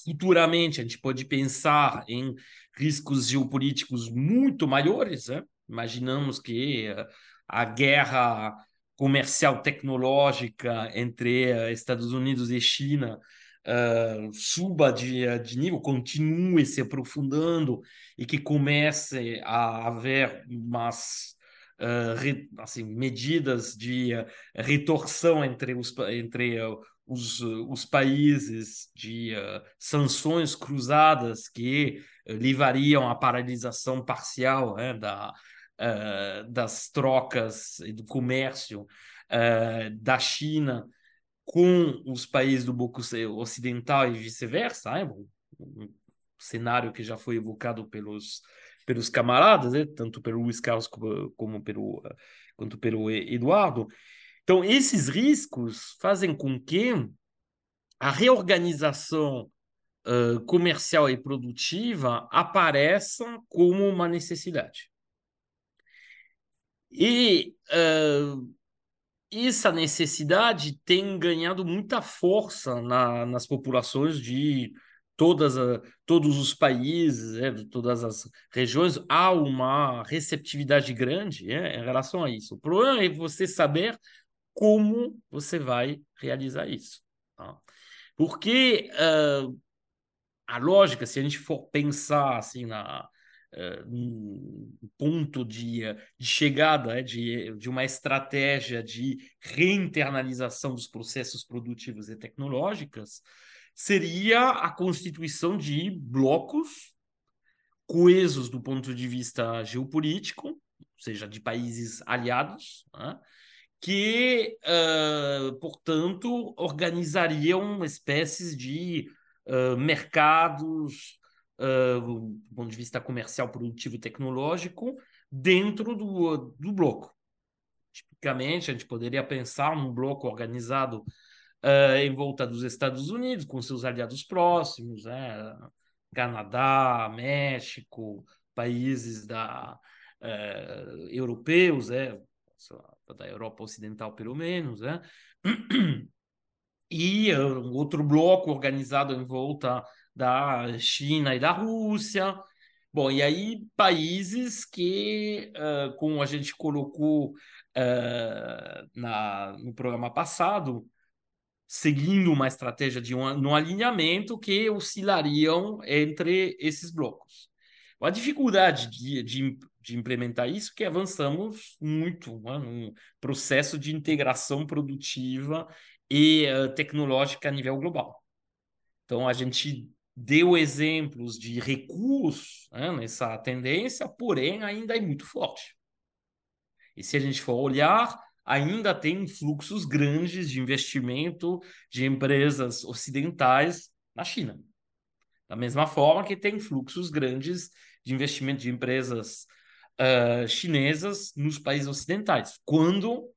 futuramente a gente pode pensar em riscos geopolíticos muito maiores, né? imaginamos que a guerra comercial tecnológica entre uh, Estados Unidos e China uh, suba de, de nível, continue se aprofundando e que comece a haver umas uh, re, assim, medidas de retorção entre os, entre, os, os países, de sanções cruzadas que levariam à paralisação parcial né, da, uh, das trocas e do comércio uh, da China com os países do bloco ocidental e vice-versa, né? um cenário que já foi evocado pelos pelos camaradas, né? tanto pelo Luiz Carlos como, como pelo quanto pelo Eduardo. Então esses riscos fazem com que a reorganização uh, comercial e produtiva apareça como uma necessidade. E uh, essa necessidade tem ganhado muita força na, nas populações de todas a, todos os países, é, de todas as regiões, há uma receptividade grande é, em relação a isso. O problema é você saber como você vai realizar isso. Tá? Porque uh, a lógica, se a gente for pensar assim na uh, ponto de, de chegada é, de, de uma estratégia de reinternalização dos processos produtivos e tecnológicos, seria a constituição de blocos coesos do ponto de vista geopolítico, ou seja, de países aliados, né? que, uh, portanto, organizariam espécies de uh, mercados, uh, do ponto de vista comercial, produtivo e tecnológico, dentro do, do bloco. Tipicamente, a gente poderia pensar num bloco organizado uh, em volta dos Estados Unidos, com seus aliados próximos, né? Canadá, México, países da, uh, europeus, é, da Europa Ocidental, pelo menos, né? e outro bloco organizado em volta da China e da Rússia. Bom, e aí países que, uh, como a gente colocou uh, na, no programa passado, seguindo uma estratégia de um, no alinhamento que oscilariam entre esses blocos. A dificuldade de, de, de implementar isso é que avançamos muito né, num processo de integração produtiva e uh, tecnológica a nível global. Então, a gente deu exemplos de recursos né, nessa tendência, porém ainda é muito forte. E se a gente for olhar, ainda tem fluxos grandes de investimento de empresas ocidentais na China. Da mesma forma que tem fluxos grandes de investimento de empresas uh, chinesas nos países ocidentais, quando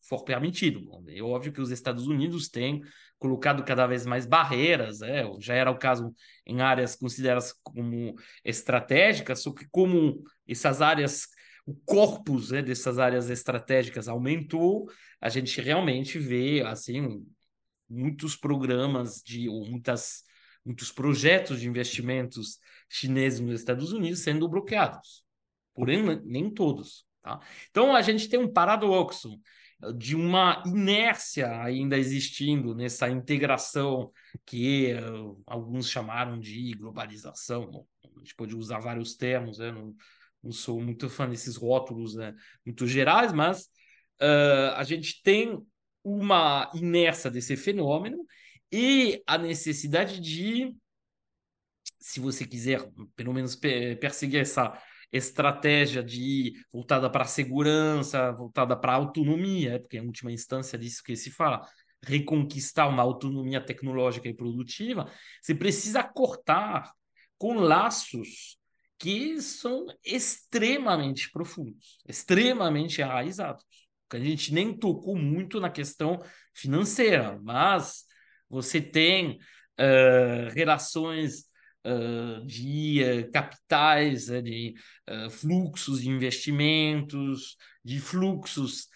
for permitido. É óbvio que os Estados Unidos têm colocado cada vez mais barreiras, é, já era o caso em áreas consideradas como estratégicas, só que como essas áreas o corpus né, dessas áreas estratégicas aumentou, a gente realmente vê assim muitos programas de ou muitas muitos projetos de investimentos chineses nos Estados Unidos sendo bloqueados, porém nem todos. Tá? Então a gente tem um paradoxo de uma inércia ainda existindo nessa integração que uh, alguns chamaram de globalização. A gente pode usar vários termos, né? não, não sou muito fã desses rótulos né, muito gerais, mas uh, a gente tem uma inércia desse fenômeno e a necessidade de, se você quiser, pelo menos perseguir essa estratégia de voltada para a segurança, voltada para a autonomia, porque em última instância disso que se fala, reconquistar uma autonomia tecnológica e produtiva, você precisa cortar com laços que são extremamente profundos, extremamente enraizados. A gente nem tocou muito na questão financeira, mas você tem uh, relações uh, de uh, capitais, né, de fluxos de investimentos, de fluxos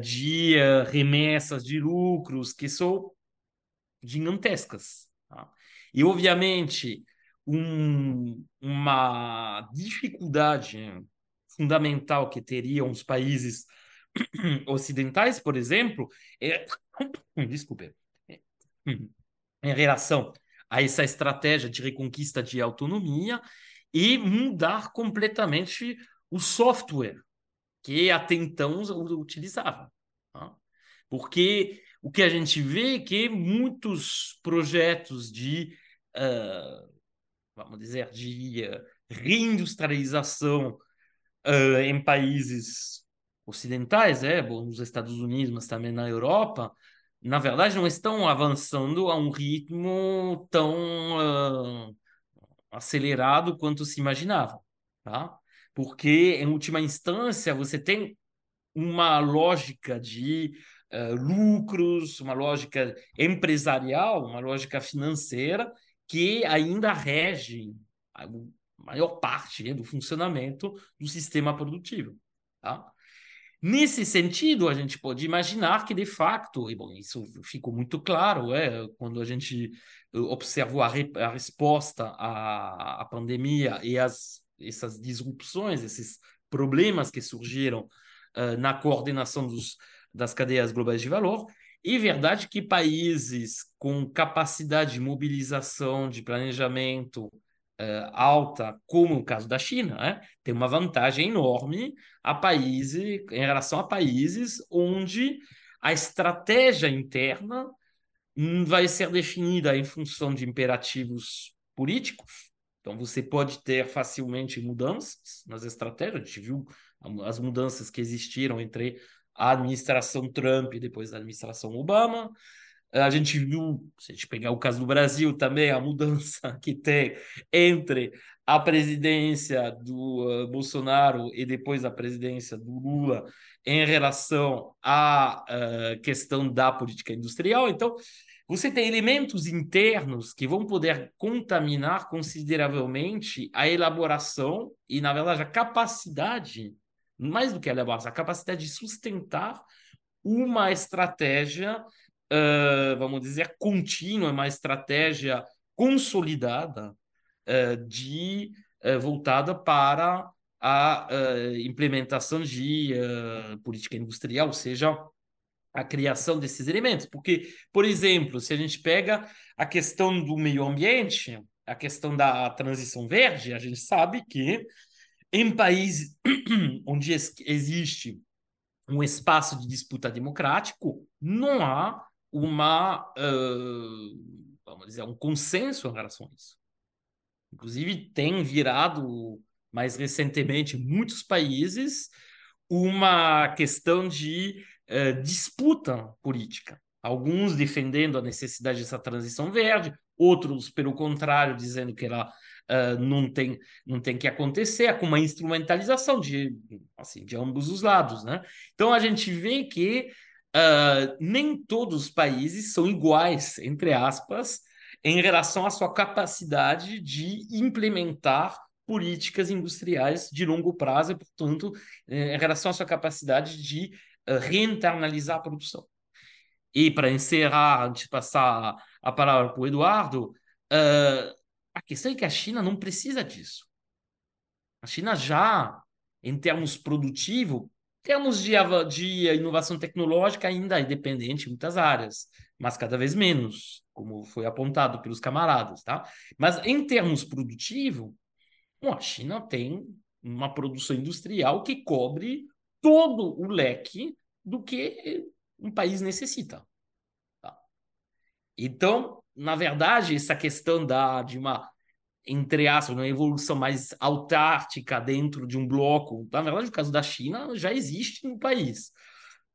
de remessas de lucros que são gigantescas. Tá? E, obviamente, um, uma dificuldade fundamental que teriam os países ocidentais, por exemplo, é, desculpe, em relação a essa estratégia de reconquista de autonomia e mudar completamente o software que até então utilizava. Tá? Porque o que a gente vê é que muitos projetos de uh, vamos dizer, de uh, reindustrialização uh, em países ocidentais, é, bom, nos Estados Unidos, mas também na Europa, na verdade não estão avançando a um ritmo tão uh, acelerado quanto se imaginava, tá? Porque, em última instância, você tem uma lógica de uh, lucros, uma lógica empresarial, uma lógica financeira que ainda regem a maior parte né, do funcionamento do sistema produtivo. Tá? Nesse sentido, a gente pode imaginar que, de facto, e bom, isso ficou muito claro é, quando a gente observou a, re, a resposta à, à, pandemia e as, essas disrupções, esses problemas que surgiram uh, na coordenação dos, das cadeias globais de valor. É verdade que países com capacidade de mobilização, de planejamento uh, alta, como o caso da China, né, tem uma vantagem enorme a países, em relação a países onde a estratégia interna hum, vai ser definida em função de imperativos políticos. Então, você pode ter facilmente mudanças nas estratégias. A gente viu as mudanças que existiram entre a administração Trump e depois a administração Obama. A gente viu, se a gente pegar o caso do Brasil também, a mudança que tem entre a presidência do uh, Bolsonaro e depois a presidência do Lula em relação à uh, questão da política industrial. Então, você tem elementos internos que vão poder contaminar consideravelmente a elaboração e, na verdade, a capacidade, mais do que a elaboração, a capacidade de sustentar uma estratégia, uh, vamos dizer, contínua, uma estratégia consolidada uh, de uh, voltada para a implementação de política industrial, ou seja, a criação desses elementos. Porque, por exemplo, se a gente pega a questão do meio ambiente, a questão da transição verde, a gente sabe que em países onde existe um espaço de disputa democrático, não há uma, uh, vamos dizer, um consenso em relação a isso. Inclusive, tem virado mais recentemente em muitos países uma questão de eh, disputa política. Alguns defendendo a necessidade dessa transição verde, outros, pelo contrário, dizendo que ela uh, não, tem, não tem que acontecer, com uma instrumentalização de, assim, de ambos os lados. Né? Então, a gente vê que uh, nem todos os países são iguais, entre aspas, em relação à sua capacidade de implementar políticas industriais de longo prazo, e, portanto, eh, em relação à sua capacidade de reinternalizar a produção. E para encerrar, antes de passar a palavra para o Eduardo, uh, a questão é que a China não precisa disso. A China já, em termos produtivos, termos de, de inovação tecnológica, ainda é dependente em muitas áreas, mas cada vez menos, como foi apontado pelos camaradas. Tá? Mas em termos produtivos, a China tem uma produção industrial que cobre todo o leque do que um país necessita. Tá? Então, na verdade, essa questão da, de uma, entre aspas, uma evolução mais autártica dentro de um bloco, na verdade, no caso da China, já existe no país.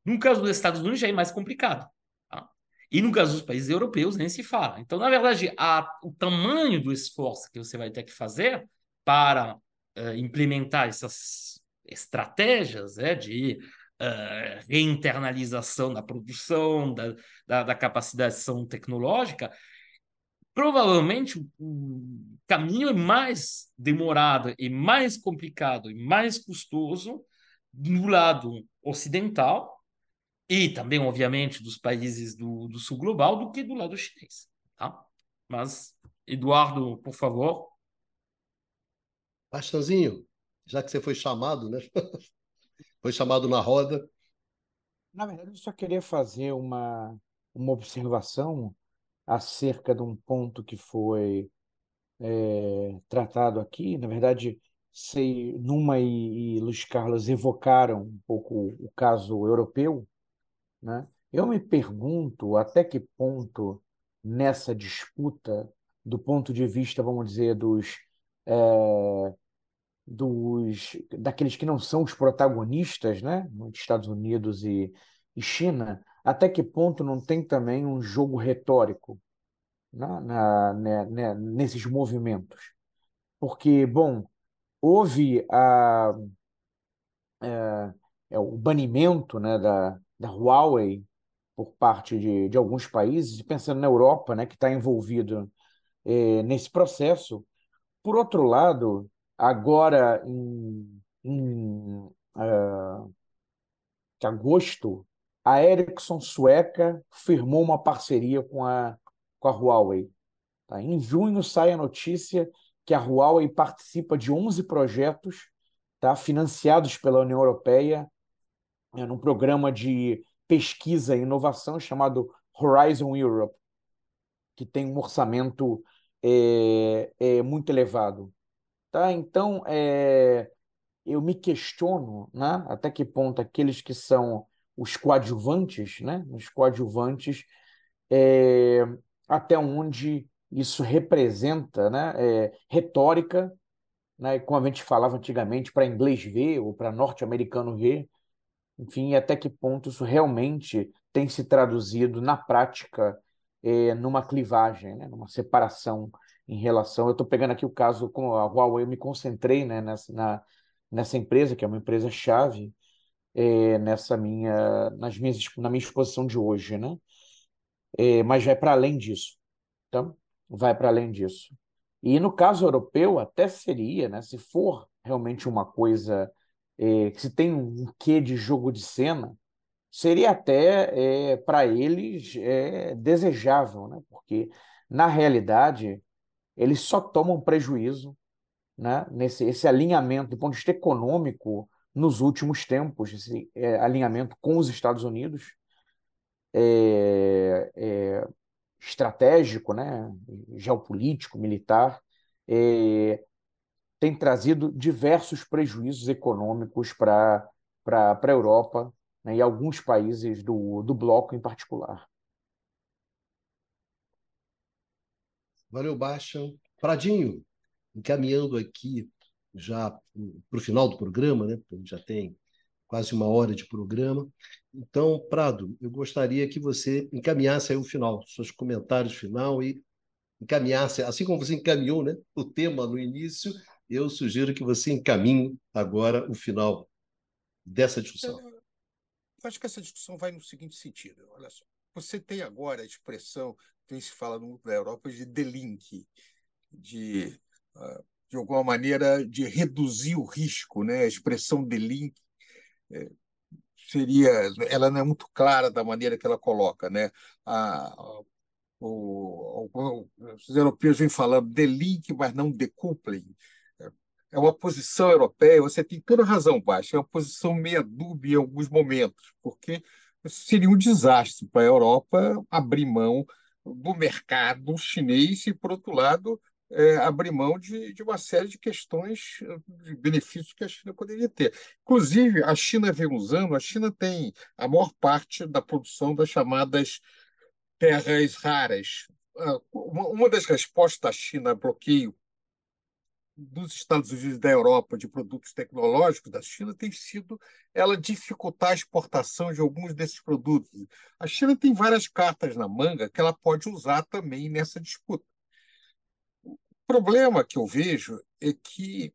No caso dos Estados Unidos, já é mais complicado. Tá? E no caso dos países europeus, nem se fala. Então, na verdade, a, o tamanho do esforço que você vai ter que fazer para uh, implementar essas estratégias é, de uh, reinternalização da produção, da, da, da capacitação tecnológica, provavelmente o caminho é mais demorado e mais complicado e mais custoso do lado ocidental e também, obviamente, dos países do, do sul global do que do lado chinês. Tá? Mas, Eduardo, por favor. Bastanzinho, já que você foi chamado, né? foi chamado na roda. Na verdade, eu só queria fazer uma, uma observação acerca de um ponto que foi é, tratado aqui. Na verdade, sei, Numa e, e Luiz Carlos evocaram um pouco o caso europeu. Né? Eu me pergunto até que ponto nessa disputa, do ponto de vista, vamos dizer, dos é, dos daqueles que não são os protagonistas, né, Estados Unidos e, e China, até que ponto não tem também um jogo retórico na, na, né, né, nesses movimentos? Porque, bom, houve a, é, é, o banimento né, da, da Huawei por parte de, de alguns países, pensando na Europa, né, que está envolvido é, nesse processo. Por outro lado, Agora, em, em uh, agosto, a Ericsson sueca firmou uma parceria com a, com a Huawei. Tá? Em junho sai a notícia que a Huawei participa de 11 projetos tá, financiados pela União Europeia é, num programa de pesquisa e inovação chamado Horizon Europe, que tem um orçamento é, é, muito elevado. Tá? Então, é, eu me questiono né, até que ponto aqueles que são os coadjuvantes, né, os coadjuvantes, é, até onde isso representa né, é, retórica, né, como a gente falava antigamente, para inglês ver ou para norte-americano ver, enfim, até que ponto isso realmente tem se traduzido na prática é, numa clivagem, né, numa separação em relação. Eu estou pegando aqui o caso com a Huawei, eu me concentrei né, nessa, na, nessa empresa, que é uma empresa chave, é, nessa minha, nas minhas, na minha exposição de hoje, né? É, mas vai para além disso, tá? Vai para além disso. E no caso europeu, até seria, né? Se for realmente uma coisa é, que se tem um quê de jogo de cena, seria até é, para eles é, desejável, né? Porque na realidade eles só tomam prejuízo, né? Nesse esse alinhamento do ponto de vista econômico nos últimos tempos, esse é, alinhamento com os Estados Unidos, é, é, estratégico, né, geopolítico, militar, é, tem trazido diversos prejuízos econômicos para a Europa né, e alguns países do, do bloco em particular. Valeu, Baixa. Pradinho, encaminhando aqui já para o final do programa, né? Já tem quase uma hora de programa. Então, Prado, eu gostaria que você encaminhasse aí o final, seus comentários final e encaminhasse, assim como você encaminhou né, o tema no início, eu sugiro que você encaminhe agora o final dessa discussão. Eu acho que essa discussão vai no seguinte sentido. Olha só, você tem agora a expressão, tem se fala no mundo da Europa, de delink, de uh, de alguma maneira, de reduzir o risco. Né? A expressão delink é, seria, ela não é muito clara da maneira que ela coloca. Né? A, a, o, os europeus vêm falando delink, mas não decoupling. É uma posição europeia, você tem toda razão, Baixa, é uma posição meia dúbia em alguns momentos, porque seria um desastre para a Europa abrir mão do mercado chinês e, por outro lado, é, abrir mão de, de uma série de questões, de benefícios que a China poderia ter. Inclusive, a China vem usando, a China tem a maior parte da produção das chamadas terras raras. Ah, uma das respostas da China a bloqueio dos Estados Unidos e da Europa de produtos tecnológicos da China tem sido ela dificultar a exportação de alguns desses produtos. A China tem várias cartas na manga que ela pode usar também nessa disputa problema que eu vejo é que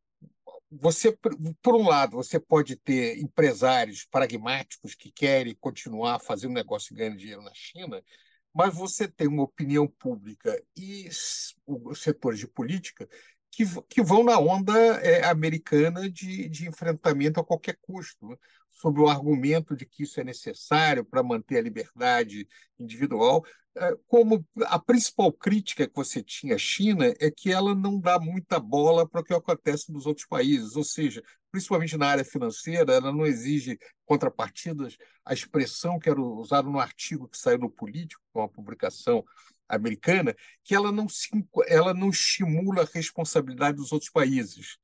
você, por um lado, você pode ter empresários pragmáticos que querem continuar fazendo negócio e ganhando dinheiro na China, mas você tem uma opinião pública e os setores de política que, que vão na onda é, americana de, de enfrentamento a qualquer custo, né? sob o argumento de que isso é necessário para manter a liberdade individual. É, como a principal crítica que você tinha à China é que ela não dá muita bola para o que acontece nos outros países, ou seja, principalmente na área financeira, ela não exige contrapartidas. A expressão que era usada no artigo que saiu no Político, uma publicação americana, que ela não, se, ela não estimula a responsabilidade dos outros países.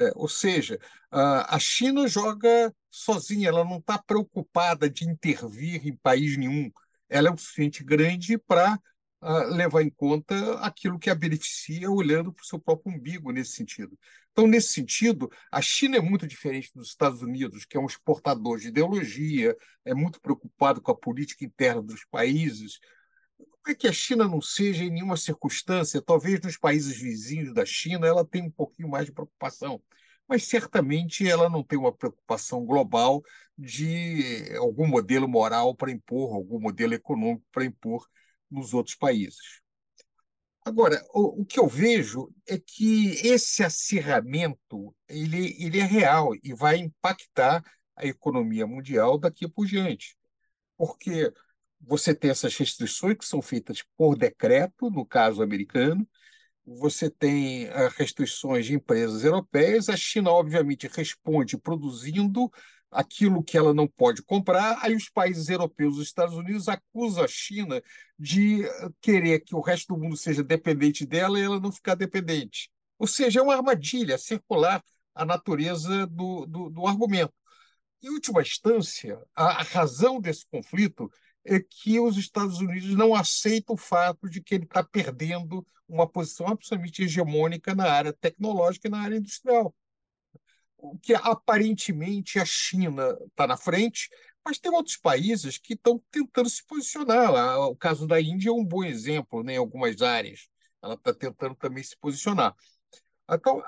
É, ou seja, a China joga sozinha, ela não está preocupada de intervir em país nenhum. Ela é o suficiente grande para uh, levar em conta aquilo que a beneficia, olhando para o seu próprio umbigo nesse sentido. Então, nesse sentido, a China é muito diferente dos Estados Unidos, que é um exportador de ideologia, é muito preocupado com a política interna dos países, é que a China não seja, em nenhuma circunstância, talvez nos países vizinhos da China, ela tenha um pouquinho mais de preocupação, mas certamente ela não tem uma preocupação global de algum modelo moral para impor, algum modelo econômico para impor nos outros países. Agora, o, o, que eu vejo é que esse acirramento ele, ele é real e vai impactar a economia mundial daqui por diante. Porque você tem essas restrições que são feitas por decreto, no caso americano, você tem uh, restrições de empresas europeias, a China, obviamente, responde produzindo aquilo que ela não pode comprar, aí os países europeus, os Estados Unidos, acusam a China de querer que o resto do mundo seja dependente dela e ela não ficar dependente. Ou seja, é uma armadilha circular a natureza do, do, do argumento. Em última instância, a, a razão desse conflito é que os Estados Unidos não aceitam o fato de que ele está perdendo uma posição absolutamente hegemônica na área tecnológica e na área industrial. O que aparentemente a China está na frente, mas tem outros países que estão tentando se posicionar. O caso da Índia é um bom exemplo né, em algumas áreas. Ela está tentando também se posicionar. Então,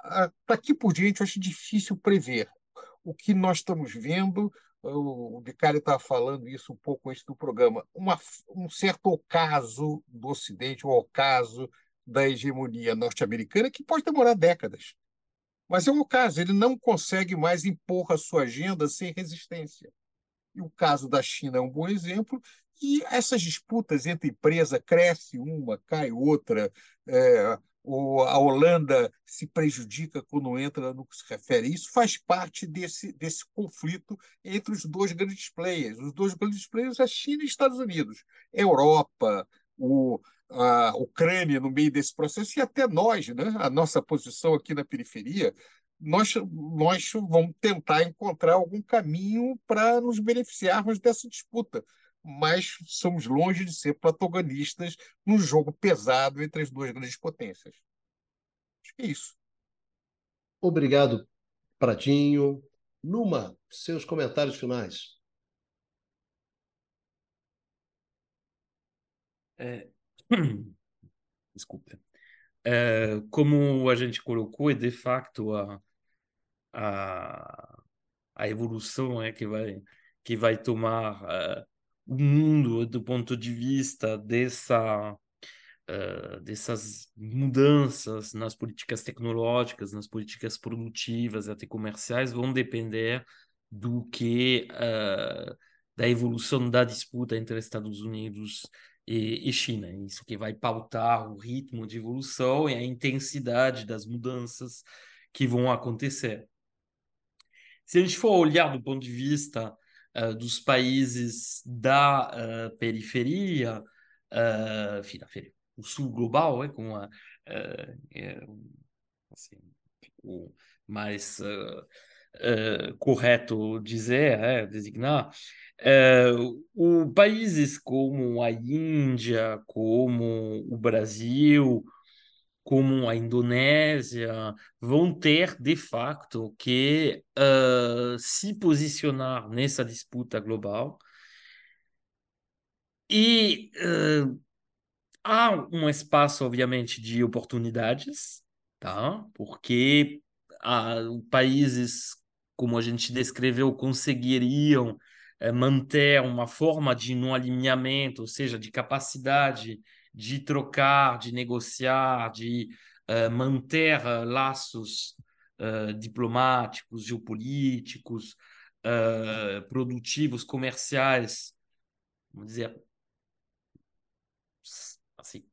daqui por diante, eu acho difícil prever. O que nós estamos vendo o Vicário estava falando isso um pouco antes do programa, uma, um certo ocaso do Ocidente, um ocaso da hegemonia norte-americana que pode demorar décadas. Mas é um ocaso, ele não consegue mais impor a sua agenda sem resistência. E o caso da China é um bom exemplo, e essas disputas entre empresas, cresce uma, cai outra, é, a Holanda se prejudica quando entra no que se refere isso, faz parte desse, desse conflito entre os dois grandes players. Os dois grandes players, a China e os Estados Unidos. Europa, o, a Ucrânia no meio desse processo, e até nós, né? a nossa posição aqui na periferia, nós, nós vamos tentar encontrar algum caminho para nos beneficiarmos dessa disputa mas somos longe de ser protagonistas num jogo pesado entre as duas grandes potências. Acho que é isso. Obrigado, Pratinho. Numa, seus comentários finais. É... Desculpa. É, como a gente colocou, é de facto a, a, a evolução é que vai que vai tomar uh, o mundo do ponto de vista dessa uh, dessas mudanças nas políticas tecnológicas, nas políticas produtivas até comerciais vão depender do que uh, da evolução da disputa entre Estados Unidos e, e China. Isso que vai pautar o ritmo de evolução e a intensidade das mudanças que vão acontecer. Se a gente for olhar do ponto de vista uh, dos países da uh, periferia, uh, enfim, o sul global, é como a, é, assim, o mais correto dizer, é, designar, o países como a Índia, como o Brasil, como a Indonésia, vão ter, de facto, que uh, se posicionar nessa disputa global. E uh, há um espaço, obviamente, de oportunidades, tá? porque uh, países, como a gente descreveu, conseguiriam uh, manter uma forma de não alinhamento, ou seja, de capacidade de trocar, de negociar, de uh, manter uh, laços uh, diplomáticos, geopolíticos, produtivos, comerciais, vamos dizer, assim,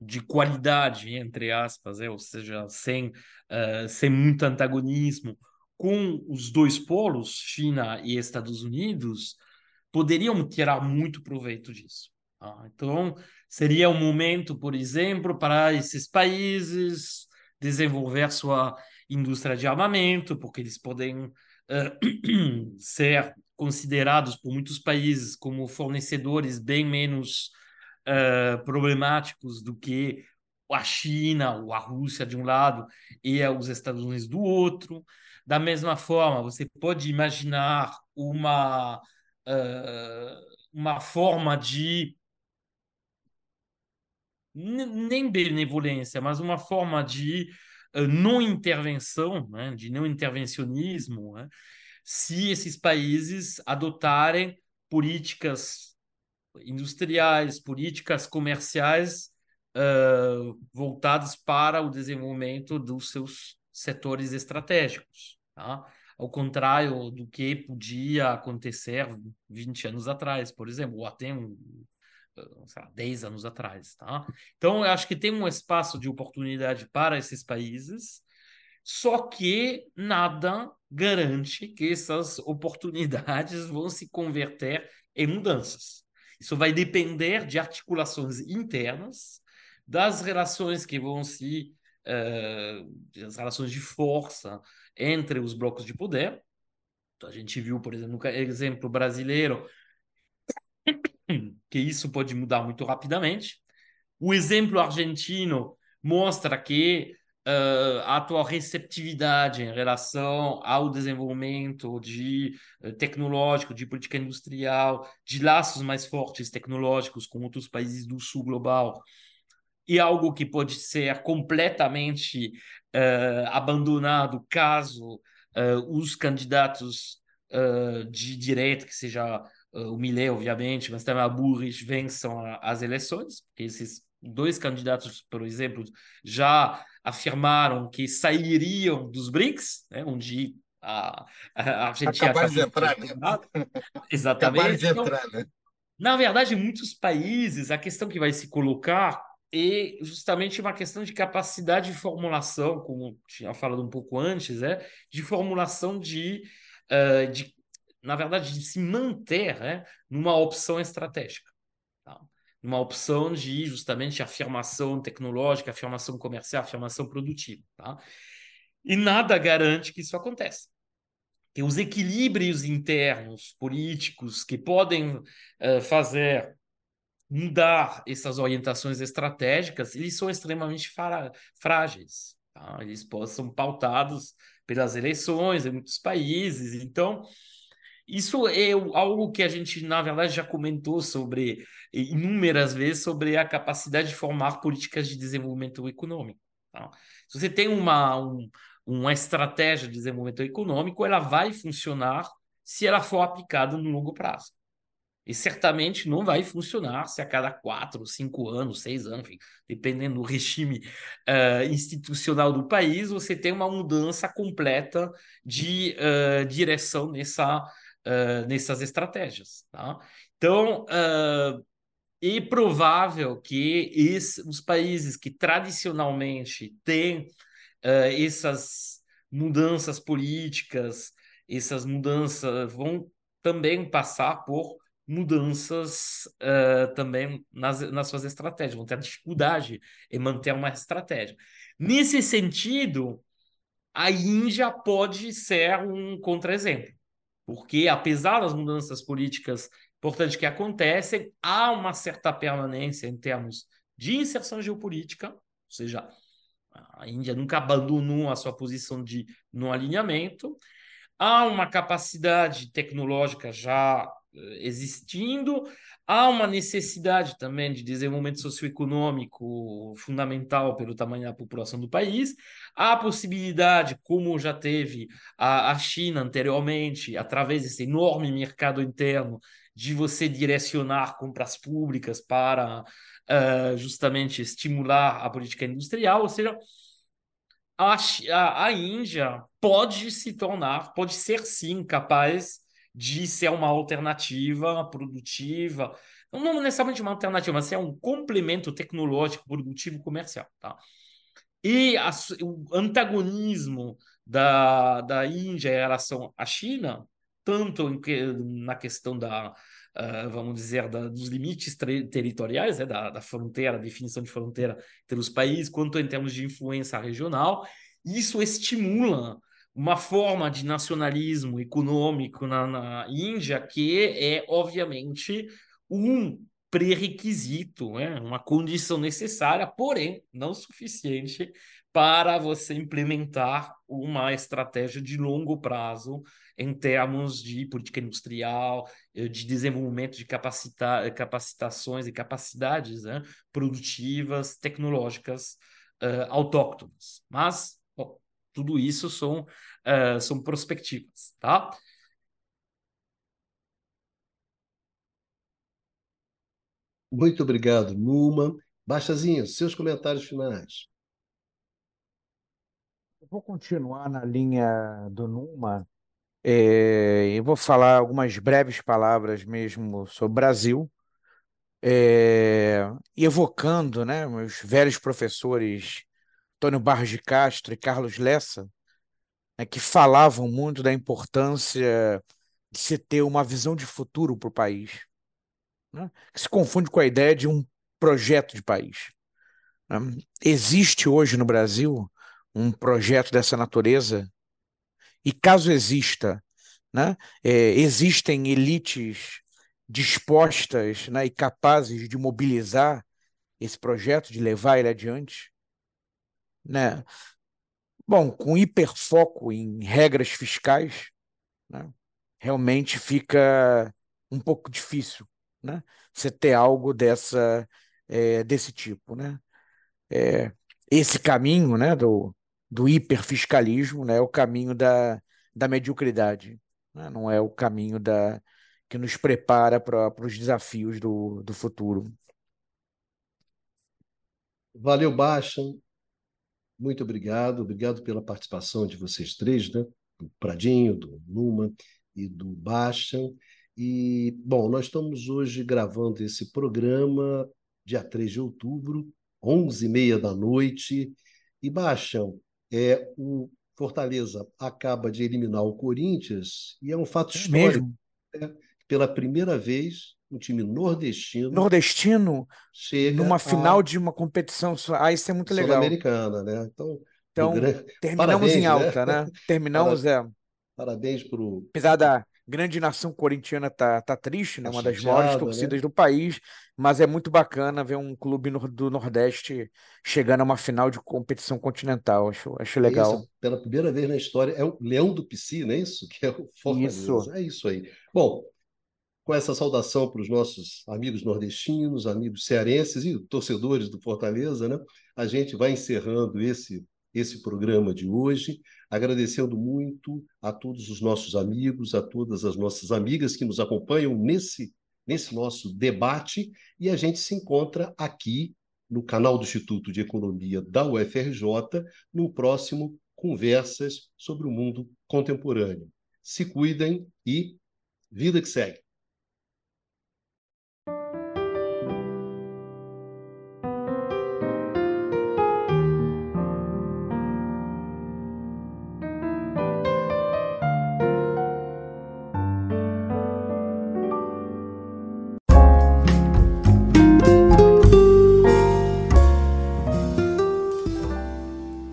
de qualidade, entre aspas, é, ou seja, sem, sem muito antagonismo, com os dois polos, China e Estados Unidos, poderiam tirar muito proveito disso. Ah, então, seria um momento, por exemplo, para esses países desenvolver sua indústria de armamento, porque eles podem uh, ser considerados por muitos países como fornecedores bem menos uh, problemáticos do que a China ou a Rússia de um lado e os Estados Unidos do outro. Da mesma forma, você pode imaginar uma, uh, uma forma de nem benevolência, mas uma forma de uh, não intervenção, né, de não intervencionismo, né, se esses países adotarem políticas industriais, políticas comerciais uh, voltadas para o desenvolvimento dos seus setores estratégicos. Tá? ao contrário do que podia acontecer 20 anos atrás, por exemplo, ou até um, lá, 10 anos atrás. Tá? Então, eu acho que tem um espaço de oportunidade para esses países, só que nada garante que essas oportunidades vão se converter em mudanças. Isso vai depender de articulações internas, das relações que vão se. Uh, as relações de força entre os blocos de poder. Então, a gente viu, por exemplo, no exemplo brasileiro, que isso pode mudar muito rapidamente. O exemplo argentino mostra que uh, a atual receptividade em relação ao desenvolvimento de uh, tecnológico, de política industrial, de laços mais fortes tecnológicos com outros países do sul global, e algo que pode ser completamente uh, abandonado caso os candidatos de direita, que seja o Millet, obviamente, mas também a Burris, vençam as eleições, porque esses dois candidatos, por exemplo, já afirmaram que sairiam dos BRICS, né, onde a, a Argentina acabaram de entrar, né? Exatamente. Acabaram de então, entrar, né? Na verdade, em muitos países, a questão que vai se colocar é justamente uma questão de capacidade de formulação, como tinha falado um pouco antes, é, de formulação de, uh, de na verdade, de se manter né, numa opção estratégica uma opção de justamente afirmação tecnológica, afirmação comercial, afirmação produtiva. Tá? E nada garante que isso aconteça. Que os equilíbrios internos políticos que podem uh, fazer mudar essas orientações estratégicas, eles são extremamente frágeis. Tá? Eles são pautados pelas eleições em muitos países. Então, isso é algo que a gente, na verdade, já comentou sobre inúmeras vezes sobre a capacidade de formar políticas de desenvolvimento econômico. Tá? Se você tem uma, um, uma estratégia de desenvolvimento econômico, ela vai funcionar se ela for aplicada no longo prazo. E certamente não vai funcionar se a cada quatro, cinco anos, seis anos, enfim, dependendo do regime uh, institucional do país, você tem uma mudança completa de uh, direção nessa, uh, nessas estratégias. Tá? Então, uh, é provável que esse, os países que tradicionalmente têm uh, essas mudanças políticas, essas mudanças vão também passar por mudanças uh, também nas, nas suas estratégias, vão ter dificuldade em manter uma estratégia. Nesse sentido, a Índia pode ser um contra-exemplo porque apesar das mudanças políticas importantes que acontecem, há uma certa permanência em termos de inserção geopolítica, ou seja, a Índia nunca abandonou a sua posição de no alinhamento, há uma capacidade tecnológica já eh, existindo, há uma necessidade também de desenvolvimento socioeconômico fundamental pelo tamanho da população do país, há a possibilidade, como já teve a, a China anteriormente, através desse enorme mercado interno, de você direcionar compras públicas para uh, justamente estimular a política industrial, ou seja, a, a, a Índia pode se tornar, pode ser sim capaz de ser uma alternativa produtiva, não necessariamente uma alternativa, mas ser um complemento tecnológico, produtivo, comercial. Tá? E a, o antagonismo da, da Índia em relação à China, tanto em, na questão da, Uh, vamos dizer, da, dos limites territoriais, né, da, da, fronteira, definição de fronteira entre os países, quanto em termos de influência regional, isso estimula uma forma de nacionalismo econômico na, na Índia que é, obviamente, um pré-requisito, né? uma condição necessária, porém não suficiente para você implementar uma estratégia de longo prazo em termos de política industrial, eh, de desenvolvimento de capacita capacitações e capacidades né? produtivas, tecnológicas uh, autóctonas. Mas tudo isso são, uh, são perspectivas, tá? Muito obrigado, Numa. Baixazinho, seus comentários finais. Eu vou continuar na linha do Numa É, eu vou falar algumas breves palavras mesmo sobre o Brasil, é, evocando né, meus velhos professores Antônio Barros de Castro e Carlos Lessa, né, que falavam muito da importância de se ter uma visão de futuro para o país, né, que se confunde com a ideia de um projeto de país. Né. Existe hoje no Brasil um projeto dessa natureza? E caso exista, né, é, existem elites dispostas né, e capazes de mobilizar esse projeto, de levar ele adiante? Né? Bom, com hiperfoco em regras fiscais, né, realmente fica um pouco difícil né, você ter algo dessa, é, desse tipo. Né? É, esse caminho né, do, do hiperfiscalismo né, é o caminho da, da mediocridade, né? não é o caminho da, que nos prepara para os desafios do, do futuro. Valeu, Baixa. Muito obrigado. Obrigado pela participação de vocês três, né? do Pradinho, do Numa e do Baixa. E, bom, nós estamos hoje gravando esse programa, dia 3 de outubro, 11h30 da noite. E, Baixa, é, o Fortaleza acaba de eliminar o Corinthians e é um fato é histórico. Né? Pela primeira vez, um time nordestino. Nordestino chega numa final de uma competição. Ah, isso é muito legal. Sul-americana, né? Então, então grande... terminamos Parabéns, em alta, né? né? Terminamos, Parabéns. é. Parabéns para o. Apesar da grande nação corintiana tá, tá triste, né? Tá uma das maiores torcidas né? do país, mas é muito bacana ver um clube no, do Nordeste chegando a uma final de competição continental. Acho, acho é legal. Isso, pela primeira vez na história, é o Leão do Pici, não é isso? Que é o Fortaleza. Isso. É isso aí. Bom, com essa saudação para os nossos amigos nordestinos, amigos cearenses e torcedores do Fortaleza, né? A gente vai encerrando esse esse programa de hoje, agradecendo muito a todos os nossos amigos, a todas as nossas amigas que nos acompanham nesse nesse nosso debate e a gente se encontra aqui no canal do Instituto de Economia da UFRJ no próximo Conversas sobre o Mundo Contemporâneo. Se cuidem e vida que segue.